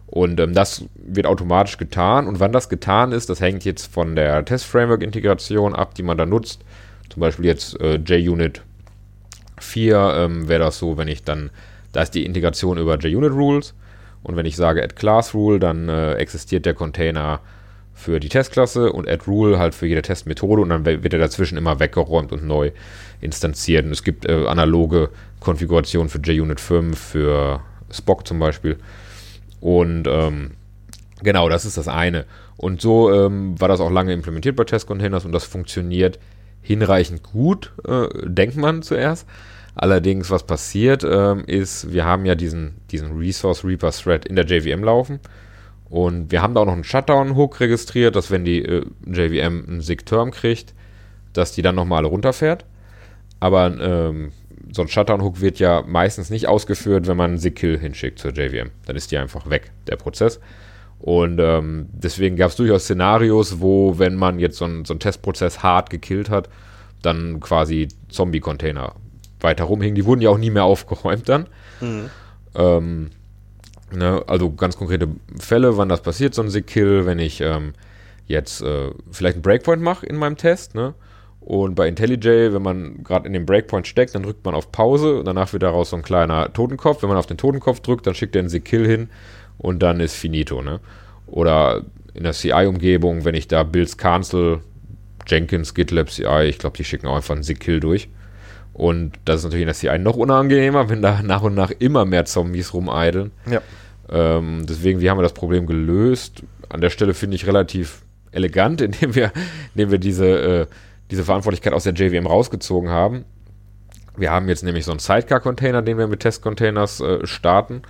Und ähm, das wird automatisch getan. Und wann das getan ist, das hängt jetzt von der Test-Framework-Integration ab, die man da nutzt. Zum Beispiel jetzt äh, JUnit 4 ähm, wäre das so, wenn ich dann, da ist die Integration über JUnit Rules. Und wenn ich sage add class rule, dann äh, existiert der Container für die Testklasse und add rule halt für jede Testmethode und dann wird er dazwischen immer weggeräumt und neu instanziert. Und es gibt äh, analoge Konfigurationen für JUnit 5, für Spock zum Beispiel. Und ähm, genau, das ist das eine. Und so ähm, war das auch lange implementiert bei Testcontainers und das funktioniert hinreichend gut, äh, denkt man zuerst. Allerdings, was passiert, ähm, ist, wir haben ja diesen, diesen Resource Reaper Thread in der JVM laufen. Und wir haben da auch noch einen Shutdown-Hook registriert, dass wenn die äh, JVM einen SIG-Term kriegt, dass die dann nochmal runterfährt. Aber ähm, so ein Shutdown-Hook wird ja meistens nicht ausgeführt, wenn man einen SIG-Kill hinschickt zur JVM. Dann ist die einfach weg, der Prozess. Und ähm, deswegen gab es durchaus Szenarios, wo, wenn man jetzt so einen, so einen Testprozess hart gekillt hat, dann quasi Zombie-Container weiter rumhingen. Die wurden ja auch nie mehr aufgeräumt dann. Mhm. Ähm, ne, also ganz konkrete Fälle, wann das passiert, so ein Sick-Kill, wenn ich ähm, jetzt äh, vielleicht einen Breakpoint mache in meinem Test, ne? Und bei IntelliJ, wenn man gerade in den Breakpoint steckt, dann drückt man auf Pause und danach wird daraus so ein kleiner Totenkopf. Wenn man auf den Totenkopf drückt, dann schickt er einen Sick-Kill hin und dann ist finito, ne? Oder in der CI-Umgebung, wenn ich da Builds Cancel, Jenkins, GitLab CI, ich glaube, die schicken auch einfach einen Sick-Kill durch. Und das ist natürlich in der CI noch unangenehmer, wenn da nach und nach immer mehr Zombies rumeideln. Ja. Ähm, deswegen, wie haben wir das Problem gelöst? An der Stelle finde ich relativ elegant, indem wir, indem wir diese, äh, diese Verantwortlichkeit aus der JVM rausgezogen haben. Wir haben jetzt nämlich so einen Sidecar-Container, den wir mit Testcontainers äh, starten.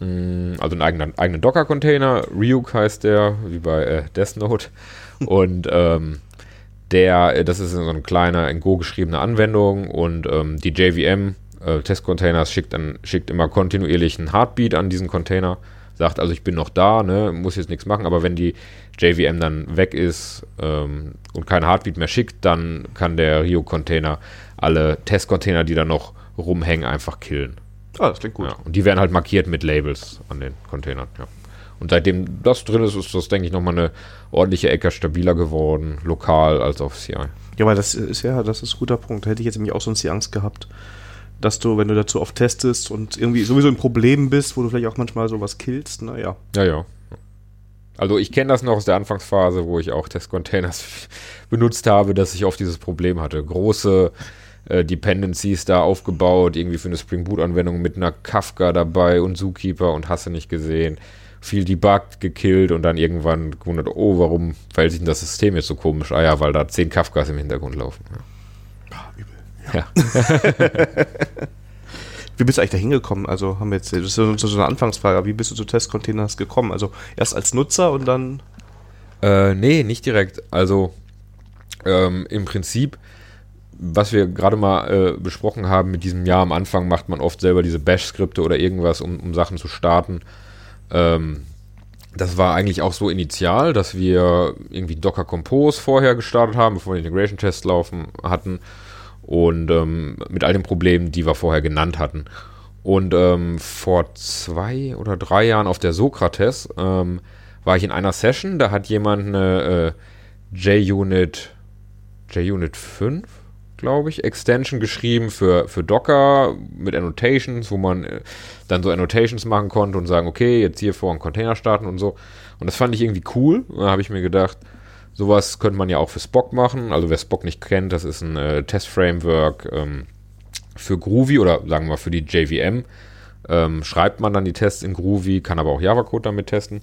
Mm, also einen eigenen, eigenen Docker-Container. Ryuk heißt der, wie bei äh, Death Note. Und ähm, der, äh, das ist so eine kleine in Go geschriebene Anwendung und ähm, die JVM äh, Testcontainers schickt, dann, schickt immer kontinuierlich einen Heartbeat an diesen Container, sagt also ich bin noch da, ne, muss jetzt nichts machen, aber wenn die JVM dann weg ist ähm, und kein Heartbeat mehr schickt, dann kann der Rio-Container alle Testcontainer, die da noch rumhängen, einfach killen. Ah, das klingt gut. Ja, und die werden halt markiert mit Labels an den Containern, ja. Und seitdem das drin ist, ist das, denke ich, nochmal eine ordentliche Ecke stabiler geworden, lokal als auf CI. Ja, weil das ist ja, das ist ein guter Punkt. Da hätte ich jetzt nämlich auch sonst die Angst gehabt, dass du, wenn du dazu oft testest und irgendwie sowieso in Problemen bist, wo du vielleicht auch manchmal sowas killst, naja. Ja, ja. Also ich kenne das noch aus der Anfangsphase, wo ich auch Testcontainers benutzt habe, dass ich oft dieses Problem hatte. Große äh, Dependencies da aufgebaut, irgendwie für eine Spring Boot-Anwendung mit einer Kafka dabei und Zookeeper und hasse nicht gesehen viel debuggt, gekillt und dann irgendwann gewundert, oh, warum verhält sich denn das System jetzt so komisch? Ah ja, weil da zehn Kafkas im Hintergrund laufen. Ja. Ah, übel. Ja. wie bist du eigentlich da hingekommen? Also haben wir jetzt, das ist so eine Anfangsfrage, wie bist du zu Testcontainers gekommen? Also erst als Nutzer und dann? Äh, nee, nicht direkt. Also ähm, im Prinzip, was wir gerade mal äh, besprochen haben mit diesem Jahr am Anfang, macht man oft selber diese Bash-Skripte oder irgendwas, um, um Sachen zu starten. Ähm, das war eigentlich auch so initial, dass wir irgendwie Docker Compose vorher gestartet haben, bevor wir den Integration Test laufen hatten und ähm, mit all den Problemen, die wir vorher genannt hatten. Und ähm, vor zwei oder drei Jahren auf der Sokrates ähm, war ich in einer Session, da hat jemand eine äh, JUnit, JUnit 5 glaube ich, Extension geschrieben für, für Docker mit Annotations, wo man äh, dann so Annotations machen konnte und sagen, okay, jetzt hier vor einen Container starten und so. Und das fand ich irgendwie cool. Da habe ich mir gedacht, sowas könnte man ja auch für Spock machen. Also wer Spock nicht kennt, das ist ein äh, Test-Framework ähm, für Groovy oder sagen wir für die JVM. Ähm, schreibt man dann die Tests in Groovy, kann aber auch Java-Code damit testen.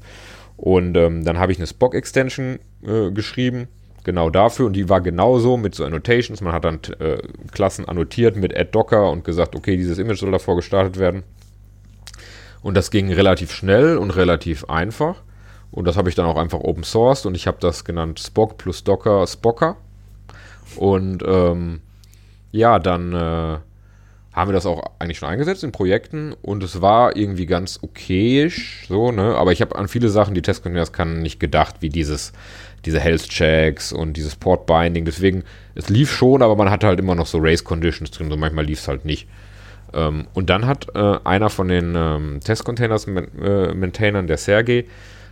Und ähm, dann habe ich eine Spock-Extension äh, geschrieben genau dafür und die war genauso mit so Annotations. Man hat dann äh, Klassen annotiert mit add docker und gesagt, okay, dieses Image soll davor gestartet werden. Und das ging relativ schnell und relativ einfach. Und das habe ich dann auch einfach open sourced und ich habe das genannt Spock plus Docker Spocker. Und ähm, ja, dann äh, haben wir das auch eigentlich schon eingesetzt in Projekten und es war irgendwie ganz okayisch, so, ne? Aber ich habe an viele Sachen, die Testcontainers kann, nicht gedacht, wie dieses diese Health Checks und dieses Port Binding. Deswegen, es lief schon, aber man hatte halt immer noch so Race Conditions drin. So manchmal lief es halt nicht. Ähm, und dann hat äh, einer von den ähm, Test-Containers-Maintainern, äh, der Sergey,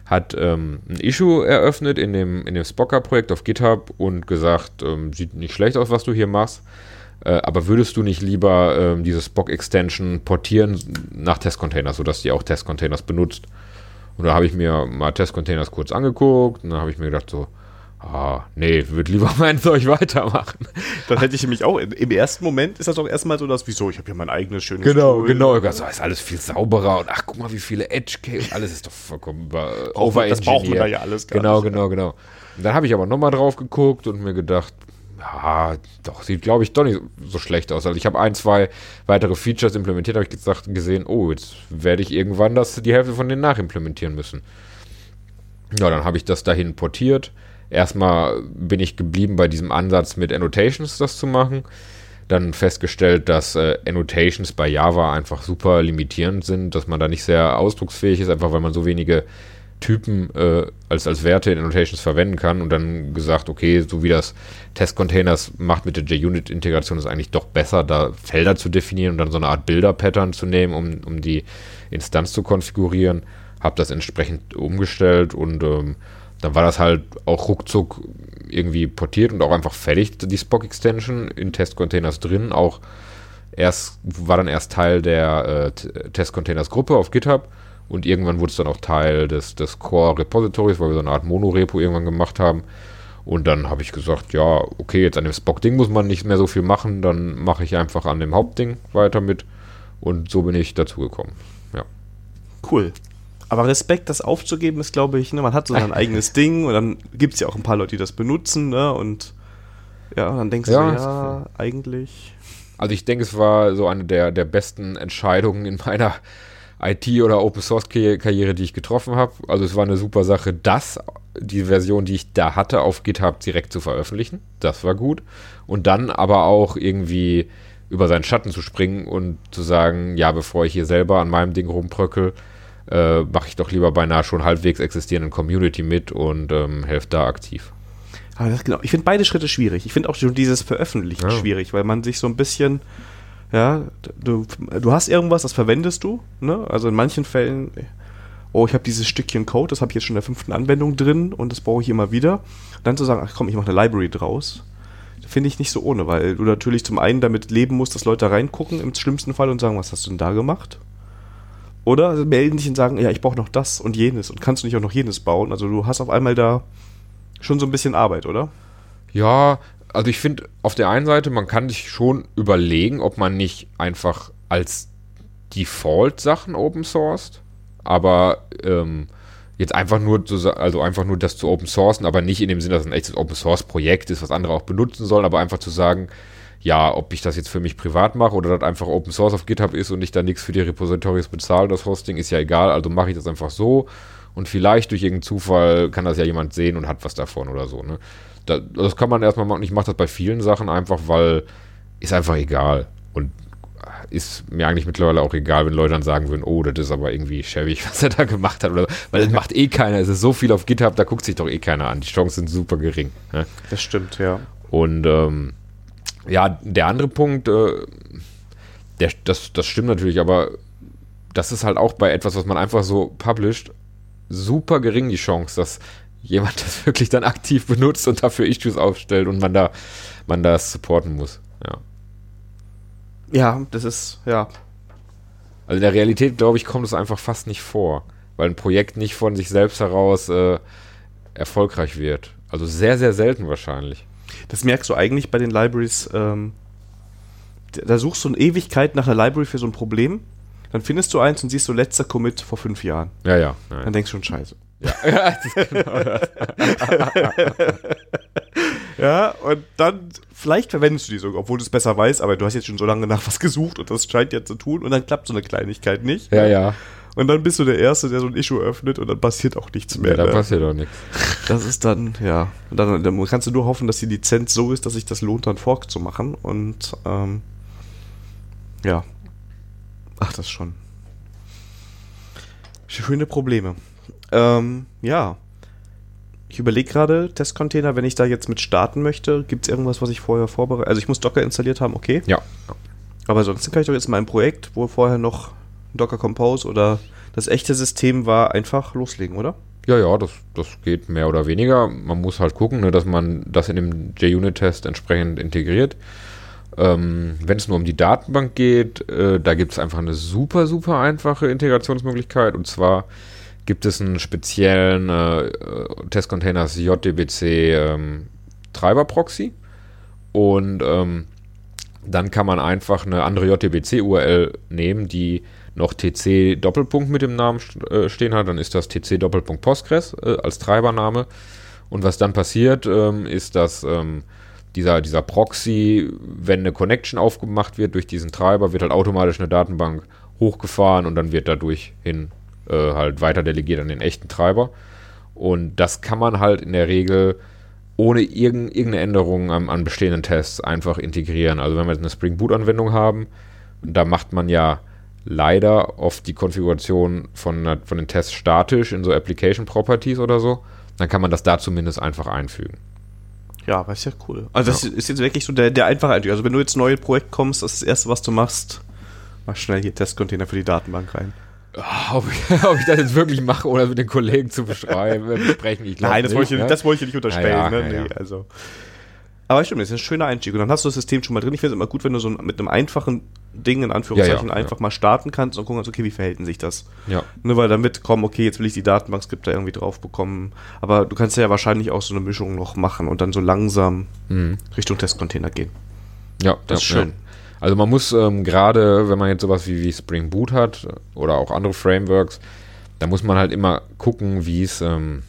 hat ähm, ein Issue eröffnet in dem, in dem Spocker-Projekt auf GitHub und gesagt, ähm, sieht nicht schlecht aus, was du hier machst, äh, aber würdest du nicht lieber ähm, diese Spock-Extension portieren nach Test-Containers, sodass die auch Test-Containers benutzt? Und da habe ich mir mal Testcontainers kurz angeguckt und dann habe ich mir gedacht so, ah, nee, würde lieber mein Zeug weitermachen. Dann hätte ich nämlich auch, im ersten Moment ist das doch erstmal so, dass, wieso, ich habe ja mein eigenes schönes Genau, Tool. genau. So, ist alles viel sauberer und ach, guck mal, wie viele Edge Cases, alles ist doch vollkommen over Das braucht man da ja alles gar Genau, nicht, genau, ja. genau. Und dann habe ich aber nochmal drauf geguckt und mir gedacht, ja, doch, sieht, glaube ich, doch nicht so schlecht aus. Also ich habe ein, zwei weitere Features implementiert, habe ich gesagt, gesehen, oh, jetzt werde ich irgendwann das, die Hälfte von denen nachimplementieren müssen. Ja, dann habe ich das dahin portiert. Erstmal bin ich geblieben bei diesem Ansatz mit Annotations das zu machen. Dann festgestellt, dass äh, Annotations bei Java einfach super limitierend sind, dass man da nicht sehr ausdrucksfähig ist, einfach weil man so wenige Typen äh, als, als Werte in Annotations verwenden kann und dann gesagt, okay, so wie das Test-Containers macht mit der JUnit-Integration, ist eigentlich doch besser, da Felder zu definieren und dann so eine Art Bilder-Pattern zu nehmen, um, um die Instanz zu konfigurieren. Habe das entsprechend umgestellt und ähm, dann war das halt auch ruckzuck irgendwie portiert und auch einfach fertig, die Spock-Extension in Test-Containers drin. Auch erst, war dann erst Teil der äh, Test-Containers-Gruppe auf GitHub und irgendwann wurde es dann auch Teil des, des Core-Repositories, weil wir so eine Art Monorepo irgendwann gemacht haben. Und dann habe ich gesagt, ja, okay, jetzt an dem Spock-Ding muss man nicht mehr so viel machen, dann mache ich einfach an dem Hauptding weiter mit. Und so bin ich dazu gekommen. Ja. Cool. Aber Respekt, das aufzugeben, ist, glaube ich, ne, man hat so sein eigenes Ding und dann gibt es ja auch ein paar Leute, die das benutzen, ne? Und ja, dann denkst ja, du, ja, eigentlich. Also ich denke, es war so eine der, der besten Entscheidungen in meiner IT- oder Open-Source-Karriere, die ich getroffen habe. Also es war eine super Sache, das, die Version, die ich da hatte, auf GitHub direkt zu veröffentlichen. Das war gut. Und dann aber auch irgendwie über seinen Schatten zu springen und zu sagen, ja, bevor ich hier selber an meinem Ding rumbröckel, äh, mache ich doch lieber bei einer schon halbwegs existierenden Community mit und ähm, helfe da aktiv. Aber das, genau. Ich finde beide Schritte schwierig. Ich finde auch schon dieses Veröffentlichen Ja. schwierig, weil man sich so ein bisschen, ja, du, du hast irgendwas, das verwendest du, ne? Also in manchen Fällen, oh, ich habe dieses Stückchen Code, das habe ich jetzt schon in der fünften Anwendung drin und das brauche ich immer wieder. Dann zu sagen, ach komm, ich mache eine Library draus, finde ich nicht so ohne, weil du natürlich zum einen damit leben musst, dass Leute reingucken im schlimmsten Fall und sagen, was hast du denn da gemacht? Oder sie melden sich und sagen, ja, ich brauche noch das und jenes und kannst du nicht auch noch jenes bauen? Also du hast auf einmal da schon so ein bisschen Arbeit, oder? Ja, also ich finde auf der einen Seite, man kann sich schon überlegen, ob man nicht einfach als Default Sachen open sourced, aber ähm, jetzt einfach nur zu, also einfach nur das zu open sourcen, aber nicht in dem Sinne, dass es ein echtes Open Source Projekt ist, was andere auch benutzen sollen, aber einfach zu sagen, ja, ob ich das jetzt für mich privat mache oder das einfach Open Source auf GitHub ist und ich da nichts für die Repositories bezahle, das Hosting ist ja egal, also mache ich das einfach so und vielleicht durch irgendeinen Zufall kann das ja jemand sehen und hat was davon oder so. Ne? Da, das kann man erstmal machen. Ich mache das bei vielen Sachen einfach, weil ist einfach egal. Und ist mir eigentlich mittlerweile auch egal, wenn Leute dann sagen würden, oh, das ist aber irgendwie schäbig, was er da gemacht hat. Oder, weil das macht eh keiner. Es ist so viel auf GitHub, da guckt sich doch eh keiner an. Die Chancen sind super gering. Ne? Das stimmt, ja. Und ähm, ja, der andere Punkt, äh, der, das, das stimmt natürlich, aber das ist halt auch bei etwas, was man einfach so published, super gering die Chance, dass jemand das wirklich dann aktiv benutzt und dafür Issues aufstellt und man da man das supporten muss. Ja. Ja, das ist, ja. Also in der Realität, glaube ich, kommt es einfach fast nicht vor, weil ein Projekt nicht von sich selbst heraus äh, erfolgreich wird. Also sehr, sehr selten wahrscheinlich. Das merkst du eigentlich bei den Libraries. Ähm, da suchst du eine Ewigkeit nach einer Library für so ein Problem. Dann findest du eins und siehst so letzter Commit vor fünf Jahren. Ja, ja. ja. Dann denkst du schon scheiße. Ja. ist genau. Ja, und dann, vielleicht verwendest du die sogar, obwohl du es besser weißt, aber du hast jetzt schon so lange nach was gesucht und das scheint ja zu tun und dann klappt so eine Kleinigkeit nicht. ja, ja. Und dann bist du der Erste, der so ein Issue öffnet und dann passiert auch nichts mehr. Ja, da ne? passiert doch nichts. Das ist dann, ja. Dann, dann kannst du nur hoffen, dass die Lizenz so ist, dass sich das lohnt, dann Fork zu machen. Und ähm, ja. Ach, das schon. Schöne Probleme. Ähm, ja. Ich überlege gerade, Testcontainer, wenn ich da jetzt mit starten möchte, gibt es irgendwas, was ich vorher vorbereite? Also ich muss Docker installiert haben, okay. Ja. Aber sonst kann ich doch jetzt in meinem Projekt, wo vorher noch Docker Compose oder das echte System war, einfach loslegen, oder? Ja, ja, das, das geht mehr oder weniger. Man muss halt gucken, ne, dass man das in dem JUnit-Test entsprechend integriert. Ähm, Wenn es nur um die Datenbank geht, äh, da gibt es einfach eine super, super einfache Integrationsmöglichkeit. Und zwar gibt es einen speziellen äh, äh, Testcontainers JDBC ähm, Treiber-Proxy. Und ähm, dann kann man einfach eine andere JDBC-URL nehmen, die noch TC Doppelpunkt mit dem Namen äh, stehen hat, dann ist das TC Doppelpunkt Postgres äh, als Treibername. Und was dann passiert, ähm, ist, dass ähm, dieser, dieser Proxy, wenn eine Connection aufgemacht wird durch diesen Treiber, wird halt automatisch eine Datenbank hochgefahren und dann wird dadurch hin äh, halt weiter delegiert an den echten Treiber. Und das kann man halt in der Regel ohne irgend, irgendeine Änderung an, an bestehenden Tests einfach integrieren. Also wenn wir jetzt eine Spring Boot Anwendung haben, da macht man ja leider oft die Konfiguration von, von den Tests statisch in so Application Properties oder so, dann kann man das da zumindest einfach einfügen. Ja, aber ist ja cool. Also das ist jetzt wirklich so der, der einfache Einstieg. Also wenn du jetzt neu in ein Projekt kommst, das ist das Erste, was du machst, mach schnell hier Testcontainer für die Datenbank rein. Ah, Ob ich, ob ich das jetzt wirklich mache oder mit den Kollegen zu beschreiben, äh, besprechen, ich Nein, das, wollte ich, ne? das wollte ich nicht unterstellen. Ja, ne? ja, nee. Also. Aber stimmt, das ist ein schöner Einstieg. Und dann hast du das System schon mal drin. Ich finde es immer gut, wenn du so mit einem einfachen Ding, in Anführungszeichen, Ja, einfach mal starten kannst und gucken kannst, okay, wie verhält sich das? Ja. Ne, weil damit kommen, okay, jetzt will ich die Datenbankskripte irgendwie drauf bekommen. Aber du kannst ja wahrscheinlich auch so eine Mischung noch machen und dann so langsam Mhm. Richtung Testcontainer gehen. Ja, Das ist schön. Also man muss ähm, gerade, wenn man jetzt sowas wie, wie Spring Boot hat oder auch andere Frameworks, da muss man halt immer gucken, wie es, ähm,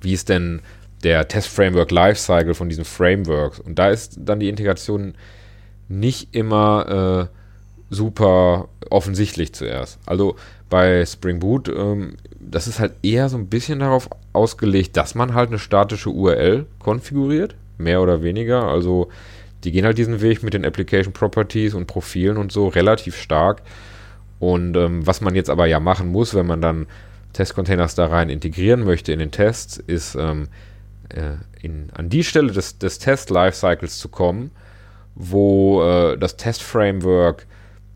wie es denn der Test-Framework Lifecycle von diesen Frameworks und da ist dann die Integration nicht immer äh, super offensichtlich zuerst. Also bei Spring Boot, ähm, das ist halt eher so ein bisschen darauf ausgelegt, dass man halt eine statische URL konfiguriert, mehr oder weniger. Also die gehen halt diesen Weg mit den Application Properties und Profilen und so relativ stark. Und ähm, was man jetzt aber ja machen muss, wenn man dann Testcontainers da rein integrieren möchte in den Tests, ist ähm, äh, in, an die Stelle des, des Test-Lifecycles zu kommen, wo äh, das Test-Framework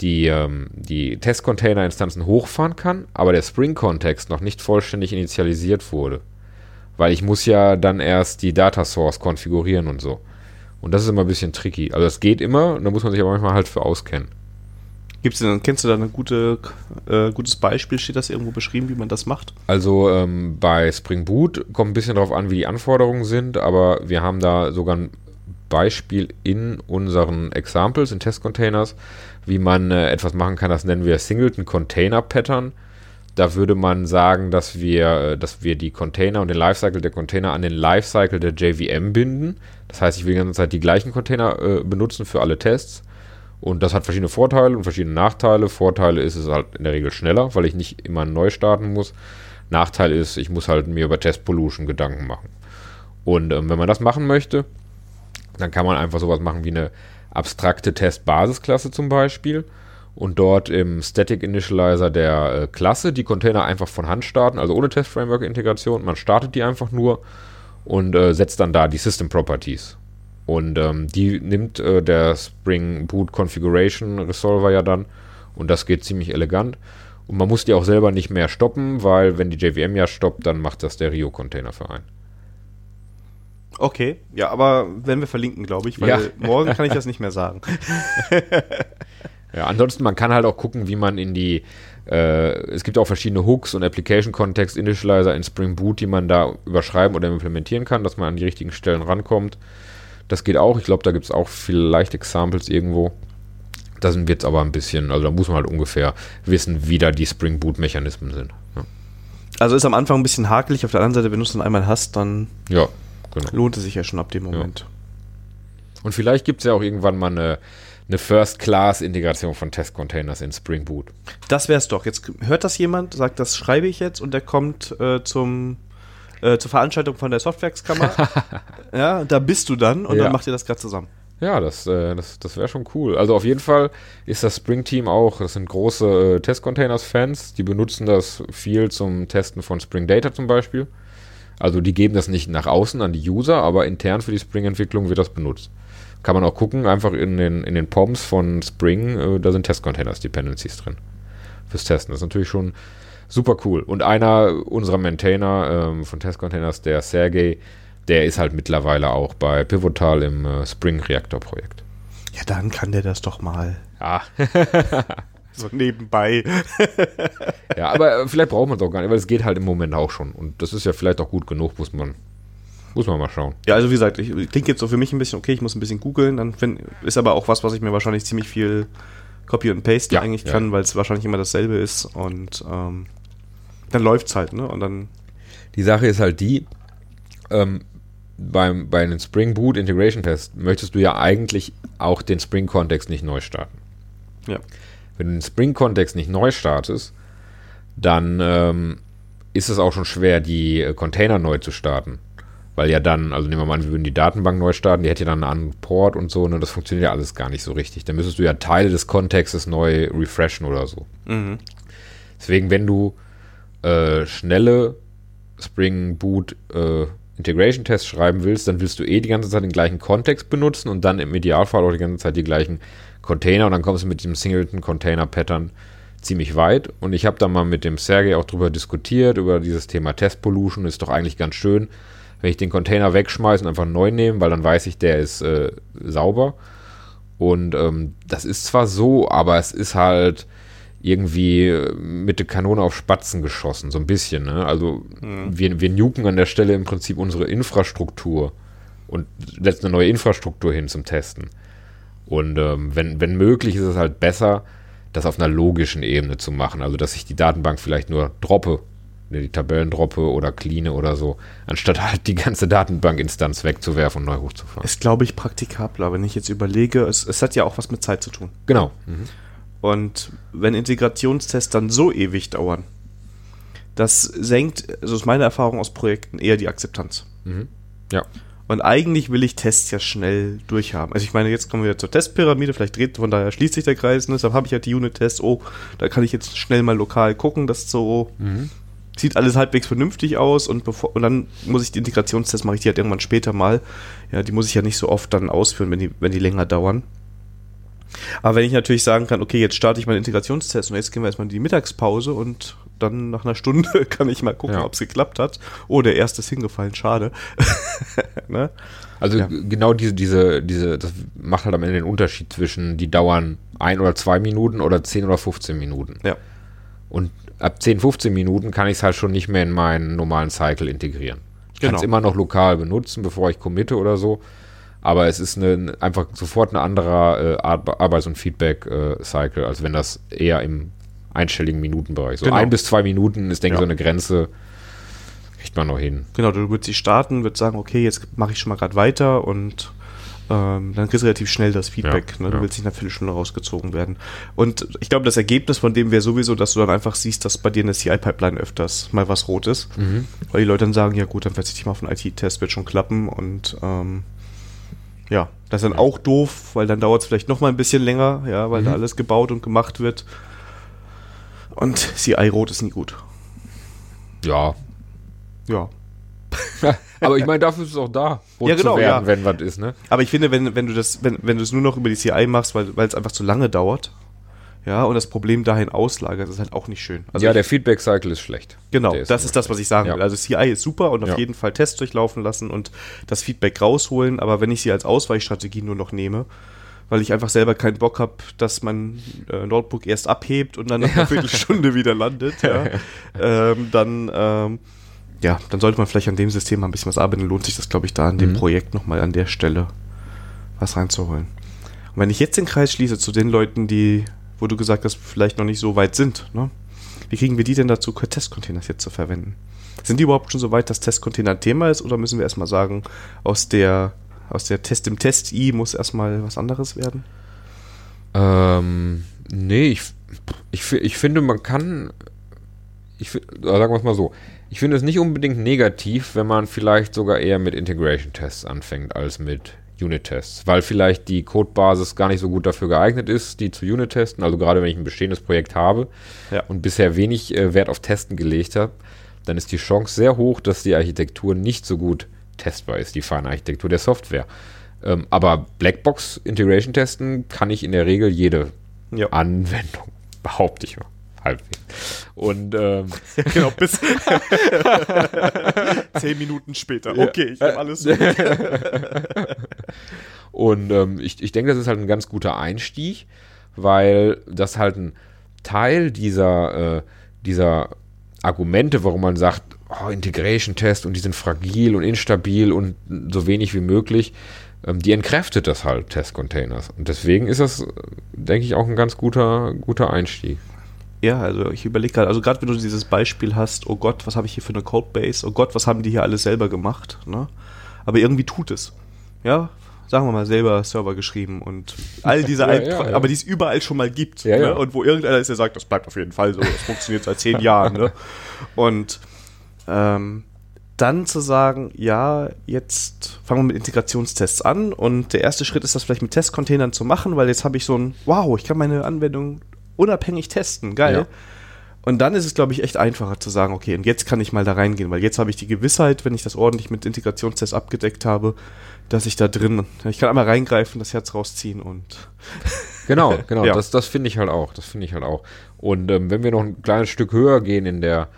die, ähm, die Test-Container-Instanzen hochfahren kann, aber der Spring-Kontext noch nicht vollständig initialisiert wurde. Weil ich muss ja dann erst die Data Source konfigurieren und so. Und das ist immer ein bisschen tricky. Also das geht immer, da muss man sich aber manchmal halt für auskennen. Gibt's denn, kennst du da ein gute, äh, gutes Beispiel? Steht das irgendwo beschrieben, wie man das macht? Also ähm, bei Spring Boot kommt ein bisschen darauf an, wie die Anforderungen sind, aber wir haben da sogar ein Beispiel in unseren Examples, in Testcontainers, wie man äh, etwas machen kann, das nennen wir Singleton Container Pattern. Da würde man sagen, dass wir, äh, dass wir die Container und den Lifecycle der Container an den Lifecycle der JVM binden. Das heißt, ich will die ganze Zeit die gleichen Container äh, benutzen für alle Tests. Und das hat verschiedene Vorteile und verschiedene Nachteile. Vorteile ist es halt in der Regel schneller, weil ich nicht immer neu starten muss. Nachteil ist, ich muss halt mir über Test Pollution Gedanken machen. Und ähm, wenn man das machen möchte, dann kann man einfach sowas machen wie eine abstrakte Test-Basisklasse zum Beispiel und dort im Static Initializer der äh, Klasse die Container einfach von Hand starten, also ohne Test-Framework-Integration. Man startet die einfach nur und äh, setzt dann da die System Properties. Und ähm, die nimmt äh, der Spring Boot Configuration Resolver ja dann und das geht ziemlich elegant. Und man muss die auch selber nicht mehr stoppen, weil wenn die JVM ja stoppt, dann macht das der Rio-Container für einen. Okay, ja, aber wenn wir verlinken, glaube ich, weil ja. morgen kann ich das nicht mehr sagen. ja, ansonsten, man kann halt auch gucken, wie man in die, es gibt auch verschiedene Hooks und Application Context Initializer in Spring Boot, die man da überschreiben oder implementieren kann, dass man an die richtigen Stellen rankommt. Das geht auch. Ich glaube, da gibt es auch vielleicht Examples irgendwo. Da sind wir jetzt aber ein bisschen, also da muss man halt ungefähr wissen, wie da die Spring Boot Mechanismen sind. Ja. Also ist am Anfang ein bisschen hakelig, auf der anderen Seite, wenn du es dann einmal hast, dann ja, genau. lohnt es sich ja schon ab dem Moment. Ja. Und vielleicht gibt es ja auch irgendwann mal eine, eine First-Class-Integration von Test-Containers in Spring Boot. Das wäre es doch. Jetzt hört das jemand, sagt, das schreibe ich jetzt und der kommt äh, zum äh, zur Veranstaltung von der Softwax-Kammer. ja, da bist du dann und ja. dann macht ihr das gerade zusammen. Ja, das, äh, das, das wäre schon cool. Also auf jeden Fall ist das Spring-Team auch, das sind große äh, Test-Containers-Fans, die benutzen das viel zum Testen von Spring Data zum Beispiel. Also die geben das nicht nach außen an die User, aber intern für die Spring-Entwicklung wird das benutzt. Kann man auch gucken, einfach in den, in den POMs von Spring, äh, da sind Test-Containers-Dependencies drin. Fürs Testen. Das ist natürlich schon super cool. Und einer unserer Maintainer ähm, von Testcontainers, der Sergey, der ist halt mittlerweile auch bei Pivotal im äh, Spring Reactor Projekt. Ja, dann kann der das doch mal. Ja. so nebenbei. ja, aber äh, vielleicht braucht man es auch gar nicht, weil es geht halt im Moment auch schon. Und das ist ja vielleicht auch gut genug, muss man, muss man mal schauen. Ja, also wie gesagt, ich, klingt jetzt so für mich ein bisschen, okay, ich muss ein bisschen googeln, dann find, ist aber auch was, was ich mir wahrscheinlich ziemlich viel Copy und Paste ja, eigentlich kann, weil es wahrscheinlich immer dasselbe ist und ähm, dann läuft es halt, ne? Und dann. Die Sache ist halt die, ähm, beim, bei einem Spring Boot Integration Test möchtest du ja eigentlich auch den Spring-Kontext nicht neu starten. Ja. Wenn du den Spring-Kontext nicht neu startest, dann ähm, ist es auch schon schwer, die Container neu zu starten. Weil ja dann, also nehmen wir mal an, wir würden die Datenbank neu starten, die hätte ja dann einen anderen Port und so, ne, das funktioniert ja alles gar nicht so richtig. Dann müsstest du ja Teile des Kontextes neu refreshen oder so. Mhm. Deswegen, wenn du äh, schnelle Spring Boot äh, Integration Tests schreiben willst, dann willst du eh die ganze Zeit den gleichen Kontext benutzen und dann im Idealfall auch die ganze Zeit die gleichen Container und dann kommst du mit diesem Singleton Container Pattern ziemlich weit. Und ich habe da mal mit dem Sergey auch drüber diskutiert, über dieses Thema Test Pollution. Ist doch eigentlich ganz schön, wenn ich den Container wegschmeiße und einfach neu nehme, weil dann weiß ich, der ist äh, sauber. Und ähm, das ist zwar so, aber es ist halt irgendwie äh, mit der Kanone auf Spatzen geschossen, so ein bisschen. Ne? Also mhm. wir, wir nuken an der Stelle im Prinzip unsere Infrastruktur und setzen eine neue Infrastruktur hin zum Testen. Und ähm, wenn, wenn möglich, ist es halt besser, das auf einer logischen Ebene zu machen. Also dass ich die Datenbank vielleicht nur droppe die Tabellen droppe oder cleane oder so, anstatt halt die ganze Datenbankinstanz wegzuwerfen und neu hochzufahren. Ist, glaube ich, praktikabler, wenn ich jetzt überlege, es, es hat ja auch was mit Zeit zu tun. Genau. Mhm. Und wenn Integrationstests dann so ewig dauern, das senkt, also ist meine Erfahrung aus Projekten, eher die Akzeptanz. Mhm. Ja. Und eigentlich will ich Tests ja schnell durchhaben. Also ich meine, jetzt kommen wir wieder zur Testpyramide, vielleicht dreht, von daher schließt sich der Kreis, ne? deshalb habe ich halt die Unit-Tests, oh, da kann ich jetzt schnell mal lokal gucken, das so Mhm. Sieht alles halbwegs vernünftig aus und bevor und dann muss ich die Integrationstests mache ich die halt irgendwann später mal. Ja, die muss ich ja nicht so oft dann ausführen, wenn die, wenn die länger dauern. Aber wenn ich natürlich sagen kann, okay, jetzt starte ich meinen Integrationstest und jetzt gehen wir erstmal in die Mittagspause und dann nach einer Stunde kann ich mal gucken, Ja. ob es geklappt hat. Oh, der erste ist hingefallen, schade. ne? Also Ja. genau diese, diese, diese, das macht halt am Ende den Unterschied zwischen, die dauern ein oder zwei Minuten oder 10 oder 15 Minuten. Ja. Und ab 10, 15 Minuten kann ich es halt schon nicht mehr in meinen normalen Cycle integrieren. Ich kann Genau. es immer noch lokal benutzen, bevor ich committe oder so. Aber es ist eine, einfach sofort ein anderer äh, Ar- Arbeits- und Feedback-Cycle, als wenn das eher im einstelligen Minutenbereich. So Genau. ein bis zwei Minuten ist, denke ich, Ja. so eine Grenze, kriegt man noch hin. Genau, du würdest sie starten, würdest sagen, okay, jetzt mache ich schon mal gerade weiter und ähm, dann kriegst du relativ schnell das Feedback. Ja, ne? Du ja. willst nicht nach Viertelstunde rausgezogen werden. Und ich glaube, das Ergebnis von dem wäre sowieso, dass du dann einfach siehst, dass bei dir in der CI-Pipeline öfters mal was rot ist. Weil die Leute dann sagen, ja gut, dann verzichte ich mal auf einen IT-Test, wird schon klappen. Und ähm, ja, das ist dann auch doof, weil dann dauert es vielleicht noch mal ein bisschen länger, ja, weil da alles gebaut und gemacht wird. Und CI-Rot ist nie gut. Ja. Ja. Aber ich meine, dafür ist es auch da, rot Ja, genau, zu werden, ja. wenn was ist, ne? Aber ich finde, wenn, wenn du das, wenn, wenn du es nur noch über die CI machst, weil weil es einfach zu lange dauert, ja, und das Problem dahin auslagert, ist halt auch nicht schön. ja, ich, der Feedback-Cycle ist schlecht. genau, Der das ist das, was ich sagen Ja. will. Also CI ist super und auf Ja. jeden Fall Tests durchlaufen lassen und das Feedback rausholen, aber wenn ich sie als Ausweichstrategie nur noch nehme, weil ich einfach selber keinen Bock habe, dass mein äh, Notebook erst abhebt und dann nach einer Viertelstunde wieder landet, ja, ähm, dann ähm, ja, dann sollte man vielleicht an dem System mal ein bisschen was arbeiten. Lohnt sich das, glaube ich, da an dem Mhm. Projekt nochmal an der Stelle was reinzuholen. Und wenn ich jetzt den Kreis schließe zu den Leuten, die, wo du gesagt hast, vielleicht noch nicht so weit sind, ne? wie kriegen wir die denn dazu, Testcontainers jetzt zu verwenden? Sind die überhaupt schon so weit, dass Testcontainer ein Thema ist oder müssen wir erstmal sagen, aus der, aus der Test im Test-I muss erstmal was anderes werden? Ähm, nee, ich, ich, ich finde, man kann, ich, sagen wir es mal so, ich finde es nicht unbedingt negativ, wenn man vielleicht sogar eher mit Integration-Tests anfängt als mit Unit-Tests, weil vielleicht die Codebasis gar nicht so gut dafür geeignet ist, die zu Unit-testen. Also gerade wenn ich ein bestehendes Projekt habe Ja. und bisher wenig äh, Wert auf Testen gelegt habe, dann ist die Chance sehr hoch, dass die Architektur nicht so gut testbar ist, die feine Architektur der Software. Ähm, aber Blackbox Integration testen kann ich in der Regel jede Ja. Anwendung, behaupte ich mal. Halbwegs. Und ähm, genau, bis zehn Minuten später. Okay, ich habe alles. Und ähm, ich, ich denke, das ist halt ein ganz guter Einstieg, weil das halt ein Teil dieser, äh, dieser Argumente, warum man sagt, oh, Integration-Test und die sind fragil und instabil und so wenig wie möglich, ähm, die entkräftet das halt, Test-Containers. Und deswegen ist das, denke ich, auch ein ganz guter, guter Einstieg. Ja, also ich überlege gerade, also gerade wenn du dieses Beispiel hast, oh Gott, was habe ich hier für eine Codebase? Oh Gott, was haben die hier alles selber gemacht? Ne? Aber irgendwie tut es. Ja, sagen wir mal, selber Server geschrieben und all diese, Ja, Alt- ja, ja. aber die es überall schon mal gibt. Ne? Und wo irgendeiner ist, der sagt, das bleibt auf jeden Fall so, das funktioniert seit zehn Jahren. Ne? Und ähm, dann zu sagen, ja, jetzt fangen wir mit Integrationstests an und der erste Schritt ist das vielleicht mit Testcontainern zu machen, weil jetzt habe ich so ein, wow, ich kann meine Anwendung unabhängig testen, geil. Ja. Und dann ist es, glaube ich, echt einfacher zu sagen, okay, und jetzt kann ich mal da reingehen, weil jetzt habe ich die Gewissheit, wenn ich das ordentlich mit Integrationstests abgedeckt habe, dass ich da drin, ich kann einmal reingreifen, das Herz rausziehen und Genau, genau. Ja. Das, das finde ich halt auch. Das finde ich halt auch. Und ähm, wenn wir noch ein kleines Stück höher gehen in der,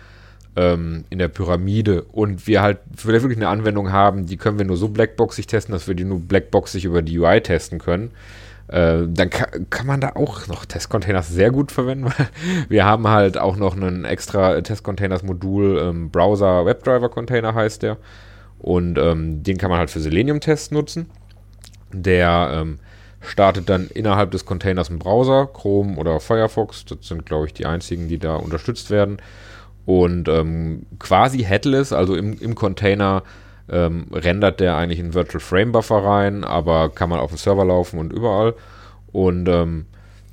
ähm, in der Pyramide und wir halt vielleicht wirklich eine Anwendung haben, die können wir nur so blackboxig testen, dass wir die nur blackboxig über die UI testen können, äh, dann ka kann man da auch noch Testcontainers sehr gut verwenden. wir haben halt auch noch einen extra Testcontainers-Modul, ähm, Browser WebDriver Container heißt der. Und ähm, den kann man halt für Selenium-Tests nutzen. Der ähm, startet dann innerhalb des Containers einen Browser, Chrome oder Firefox. Das sind, glaube ich, die einzigen, die da unterstützt werden. und ähm, quasi headless, also im, im Container ähm, rendert der eigentlich einen Virtual Frame Buffer rein, aber kann man auf dem Server laufen und überall. Und ähm,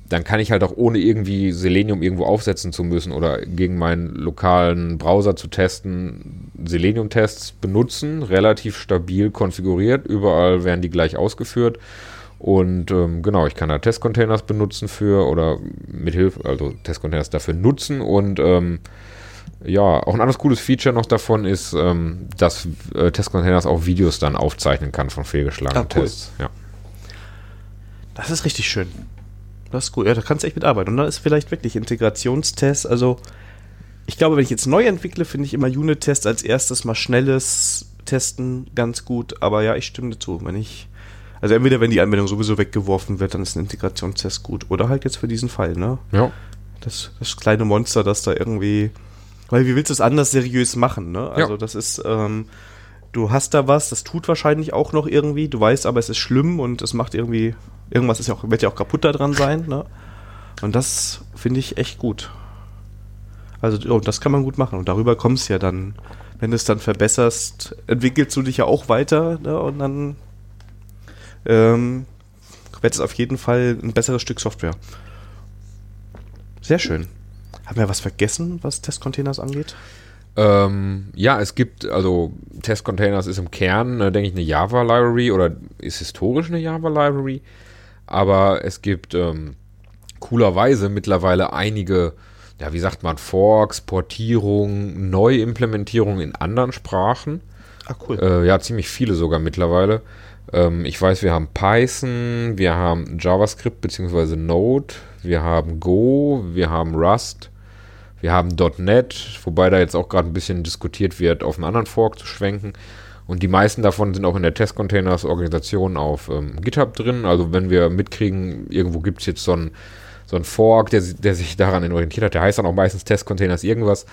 dann kann ich halt auch ohne irgendwie Selenium irgendwo aufsetzen zu müssen oder gegen meinen lokalen Browser zu testen, Selenium-Tests benutzen, relativ stabil konfiguriert, überall werden die gleich ausgeführt. Und ähm, genau, ich kann da Testcontainers benutzen für oder mithilfe, also Testcontainers dafür nutzen und ähm, ja, auch ein anderes cooles Feature noch davon ist, ähm, dass äh, Testcontainers auch Videos dann aufzeichnen kann von fehlgeschlagenen ah, cool. Tests. Ja. Das ist richtig schön. Das ist gut. Ja, da kannst du echt mitarbeiten. Und dann ist vielleicht wirklich Integrationstest. Also, ich glaube, wenn ich jetzt neu entwickle, finde ich immer Unit-Tests als erstes mal schnelles Testen ganz gut. Aber ja, ich stimme dazu. Wenn ich, also entweder wenn die Anwendung sowieso weggeworfen wird, dann ist ein Integrationstest gut. Oder halt jetzt für diesen Fall, ne? Ja. Das, das kleine Monster, das da irgendwie weil wie willst du es anders seriös machen, ne? Also ja. das ist, ähm, du hast da was, das tut wahrscheinlich auch noch irgendwie, du weißt aber, es ist schlimm und es macht irgendwie, irgendwas ist ja auch, wird ja auch kaputt da dran sein, ne? Und das finde ich echt gut. Also, oh, das kann man gut machen. Und darüber kommst ja dann, wenn du es dann verbesserst, entwickelst du dich ja auch weiter, ne? Und dann ähm, wird es auf jeden Fall ein besseres Stück Software. Sehr schön. Haben wir was vergessen, was Testcontainers angeht? Ähm, ja, es gibt, also Testcontainers ist im Kern, äh, denke ich, eine Java-Library oder ist historisch eine Java-Library. Aber es gibt ähm, coolerweise mittlerweile einige, ja, wie sagt man, Forks, Portierungen, Neuimplementierungen in anderen Sprachen. Ah, cool. Äh, ja, ziemlich viele sogar mittlerweile. Ähm, ich weiß, wir haben Python, wir haben JavaScript bzw. Node, wir haben Go, wir haben Rust. Wir haben .NET, wobei da jetzt auch gerade ein bisschen diskutiert wird, auf einen anderen Fork zu schwenken. Und die meisten davon sind auch in der Testcontainers-Organisation auf ähm, GitHub drin. Also wenn wir mitkriegen, irgendwo gibt es jetzt so einen so Fork, der, der sich daran orientiert hat, der heißt dann auch meistens Testcontainers irgendwas,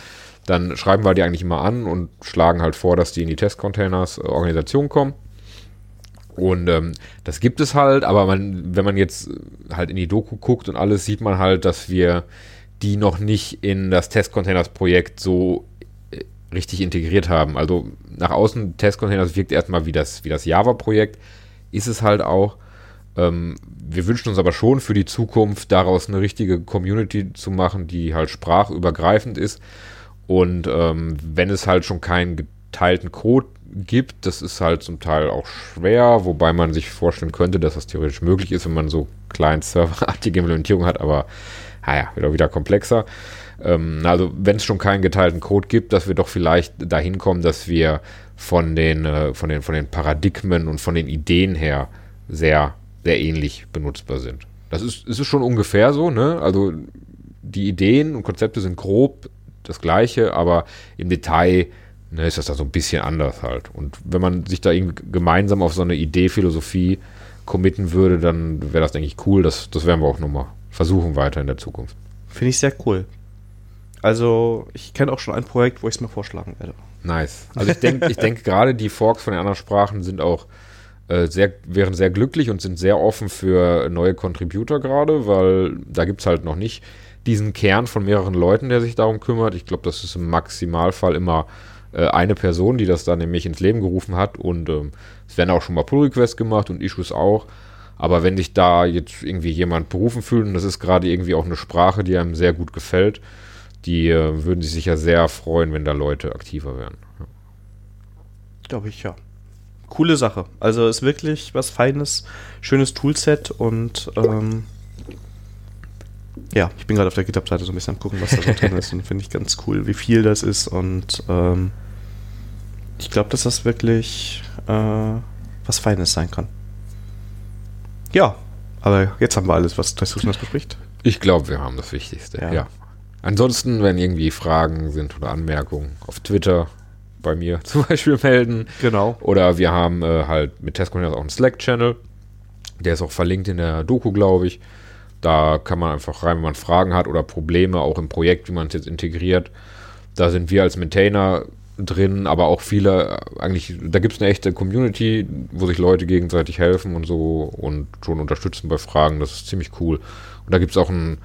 dann schreiben wir die eigentlich immer an und schlagen halt vor, dass die in die Testcontainers-Organisation kommen. Und ähm, das gibt es halt, aber man, wenn man jetzt halt in die Doku guckt und alles, sieht man halt, dass wir die noch nicht in das Testcontainers-Projekt so äh, richtig integriert haben. Also nach außen Testcontainers wirkt erstmal wie das, wie das Java-Projekt, ist es halt auch. Ähm, wir wünschen uns aber schon für die Zukunft daraus eine richtige Community zu machen, die halt sprachübergreifend ist. Und ähm, wenn es halt schon keinen geteilten Code gibt, das ist halt zum Teil auch schwer, wobei man sich vorstellen könnte, dass das theoretisch möglich ist, wenn man so Client-Server-artige Implementierung hat, aber naja, wird auch wieder komplexer. Ähm, also wenn es schon keinen geteilten Code gibt, dass wir doch vielleicht dahin kommen, dass wir von den, äh, von den, von den Paradigmen und von den Ideen her sehr, sehr ähnlich benutzbar sind. Das ist, ist schon ungefähr so, ne? Also die Ideen und Konzepte sind grob das gleiche, aber im Detail ne, ist das da so ein bisschen anders halt. Und wenn man sich da irgendwie gemeinsam auf so eine Idee, Philosophie committen würde, dann wäre das, denke ich, cool. Das, das werden wir auch nochmal versuchen weiter in der Zukunft. Finde ich sehr cool. Also, ich kenne auch schon ein Projekt, wo ich es mir vorschlagen werde. Nice. Also ich denke ich denk gerade die Forks von den anderen Sprachen sind auch äh, sehr, wären sehr glücklich und sind sehr offen für neue Contributor gerade, weil da gibt es halt noch nicht diesen Kern von mehreren Leuten, der sich darum kümmert. Ich glaube, das ist im Maximalfall immer äh, eine Person, die das dann nämlich ins Leben gerufen hat und ähm, es werden auch schon mal Pull-Requests gemacht und Issues auch. Aber wenn sich da jetzt irgendwie jemand berufen fühlt, und das ist gerade irgendwie auch eine Sprache, die einem sehr gut gefällt, die äh, würden sich sicher sehr freuen, wenn da Leute aktiver wären. Ja. Glaube ich, ja. Coole Sache. Also ist wirklich was Feines, schönes Toolset und ähm, ja, ich bin gerade auf der GitHub-Seite so ein bisschen am gucken, was da so drin ist und finde ich ganz cool, wie viel das ist und ähm, ich glaube, dass das wirklich äh, was Feines sein kann. Ja, aber jetzt haben wir alles, was Tourismus bespricht. Ich glaube, wir haben das Wichtigste. Ja. ja. Ansonsten, wenn irgendwie Fragen sind oder Anmerkungen auf Twitter bei mir zum Beispiel melden. Genau. Oder wir haben äh, halt mit Testcontainers auch einen Slack-Channel. Der ist auch verlinkt in der Doku, glaube ich. Da kann man einfach rein, wenn man Fragen hat oder Probleme, auch im Projekt, wie man es jetzt integriert. Da sind wir als Maintainer drin, aber auch viele, eigentlich, da gibt es eine echte Community, wo sich Leute gegenseitig helfen und so und schon unterstützen bei Fragen. Das ist ziemlich cool. Und da gibt es auch ein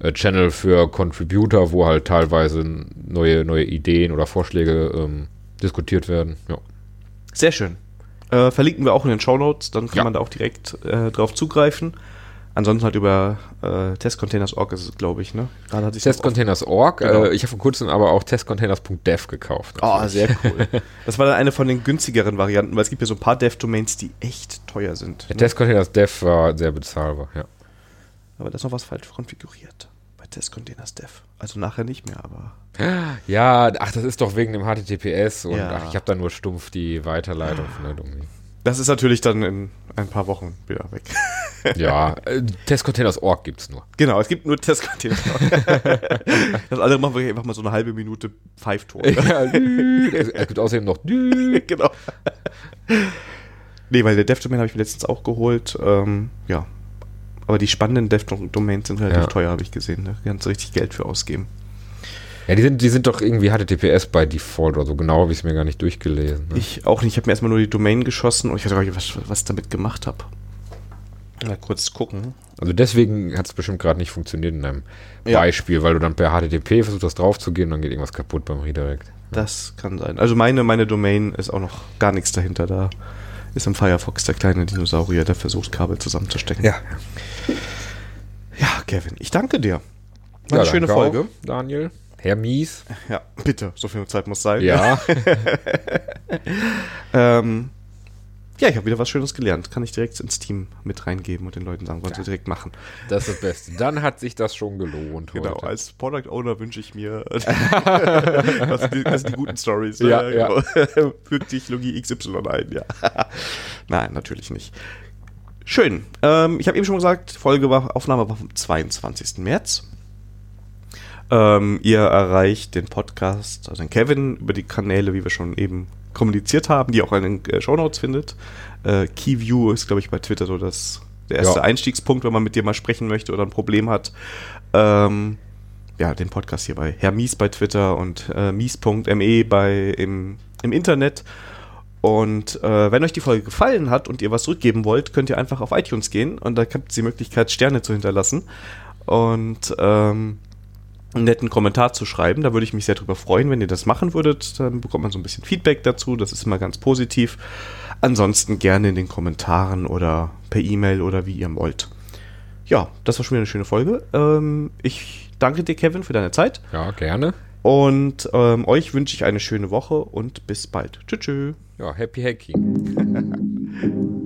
äh, Channel für Contributor, wo halt teilweise neue, neue Ideen oder Vorschläge ähm, diskutiert werden. Ja. Sehr schön. Äh, verlinken wir auch in den Show Notes, dann kann Ja. man da auch direkt äh, drauf zugreifen. Ansonsten halt über äh, Testcontainers.org ist es, glaube ich, ne? Gerade hatte ich Testcontainers.org. Genau. Äh, ich habe vor kurzem aber auch testcontainers.dev gekauft. Oh, sehr cool. Das war dann eine von den günstigeren Varianten, weil es gibt ja so ein paar Dev-Domains, die echt teuer sind. Ne? Testcontainers.dev war sehr bezahlbar, ja. Aber da ist noch was falsch konfiguriert. Bei Testcontainers Dev. Also nachher nicht mehr, aber. Ja, ach, das ist doch wegen dem HTTPS und Ja. ach, ich habe da nur stumpf die Weiterleitung von der Domain. Das ist natürlich dann in ein paar Wochen wieder weg. Ja, äh, Testcontainers.org gibt's nur. genau, es gibt nur Testcontainers. das andere machen wir einfach mal so eine halbe Minute Pfeifton. Ja, es, es gibt außerdem noch genau. Nee, weil der Dev-Domain habe ich mir letztens auch geholt. Ähm, ja. Aber die spannenden Dev-Domains sind relativ Ja. teuer, habe ich gesehen. Da kannst du richtig Geld für ausgeben. Ja, die sind, die sind doch irgendwie HTTPS bei Default oder so. Genau habe ich es mir gar nicht durchgelesen. Ne? Ich auch nicht. Ich habe mir erstmal nur die Domain geschossen und ich weiß gar nicht, was, was ich damit gemacht habe. Mal kurz gucken. Also deswegen hat es bestimmt gerade nicht funktioniert in deinem Ja. Beispiel, weil du dann per HTTP versuchst, das draufzugehen, dann geht irgendwas kaputt beim Redirect. Das kann sein. Also meine, meine Domain ist auch noch gar nichts dahinter. Da ist im Firefox der kleine Dinosaurier, der versucht, Kabel zusammenzustecken. Ja, Kevin, ich danke dir. War eine schöne danke Folge. Auch, Daniel. Herr Mies. Ja, bitte, so viel Zeit muss sein. Ja. Ähm, ja, ich habe wieder was Schönes gelernt. Kann ich direkt ins Team mit reingeben und den Leuten sagen, wollen sie direkt machen. Das ist das Beste. Dann hat sich das schon gelohnt. Genau, heute. als Product Owner wünsche ich mir, das, sind die, das sind die guten Stories. ne? Ja, ja. Genau. Fügt Technologie XY ein, ja. Nein, natürlich nicht. Schön. Ähm, ich habe eben schon gesagt, Folge war, Aufnahme war vom 22. März. Ähm, ihr erreicht den Podcast, also den Kevin, über die Kanäle, wie wir schon eben kommuniziert haben, die auch in den äh, Shownotes findet. Äh, Keyview ist, glaube ich, bei Twitter so das, der erste Ja. Einstiegspunkt, wenn man mit dir mal sprechen möchte oder ein Problem hat. Ähm, ja, den Podcast hier bei Herr Mies bei Twitter und äh, mies.me bei im, im Internet. Und äh, wenn euch die Folge gefallen hat und ihr was zurückgeben wollt, könnt ihr einfach auf iTunes gehen und da habt ihr die Möglichkeit, Sterne zu hinterlassen und ähm, einen netten Kommentar zu schreiben. Da würde ich mich sehr drüber freuen, wenn ihr das machen würdet. Dann bekommt man so ein bisschen Feedback dazu. Das ist immer ganz positiv. Ansonsten gerne in den Kommentaren oder per E-Mail oder wie ihr wollt. Ja, das war schon wieder eine schöne Folge. Ähm, ich danke dir, Kevin, für deine Zeit. ja, gerne. Und ähm, euch wünsche ich eine schöne Woche und bis bald. Tschüss. tschüss. Ja, happy hacking.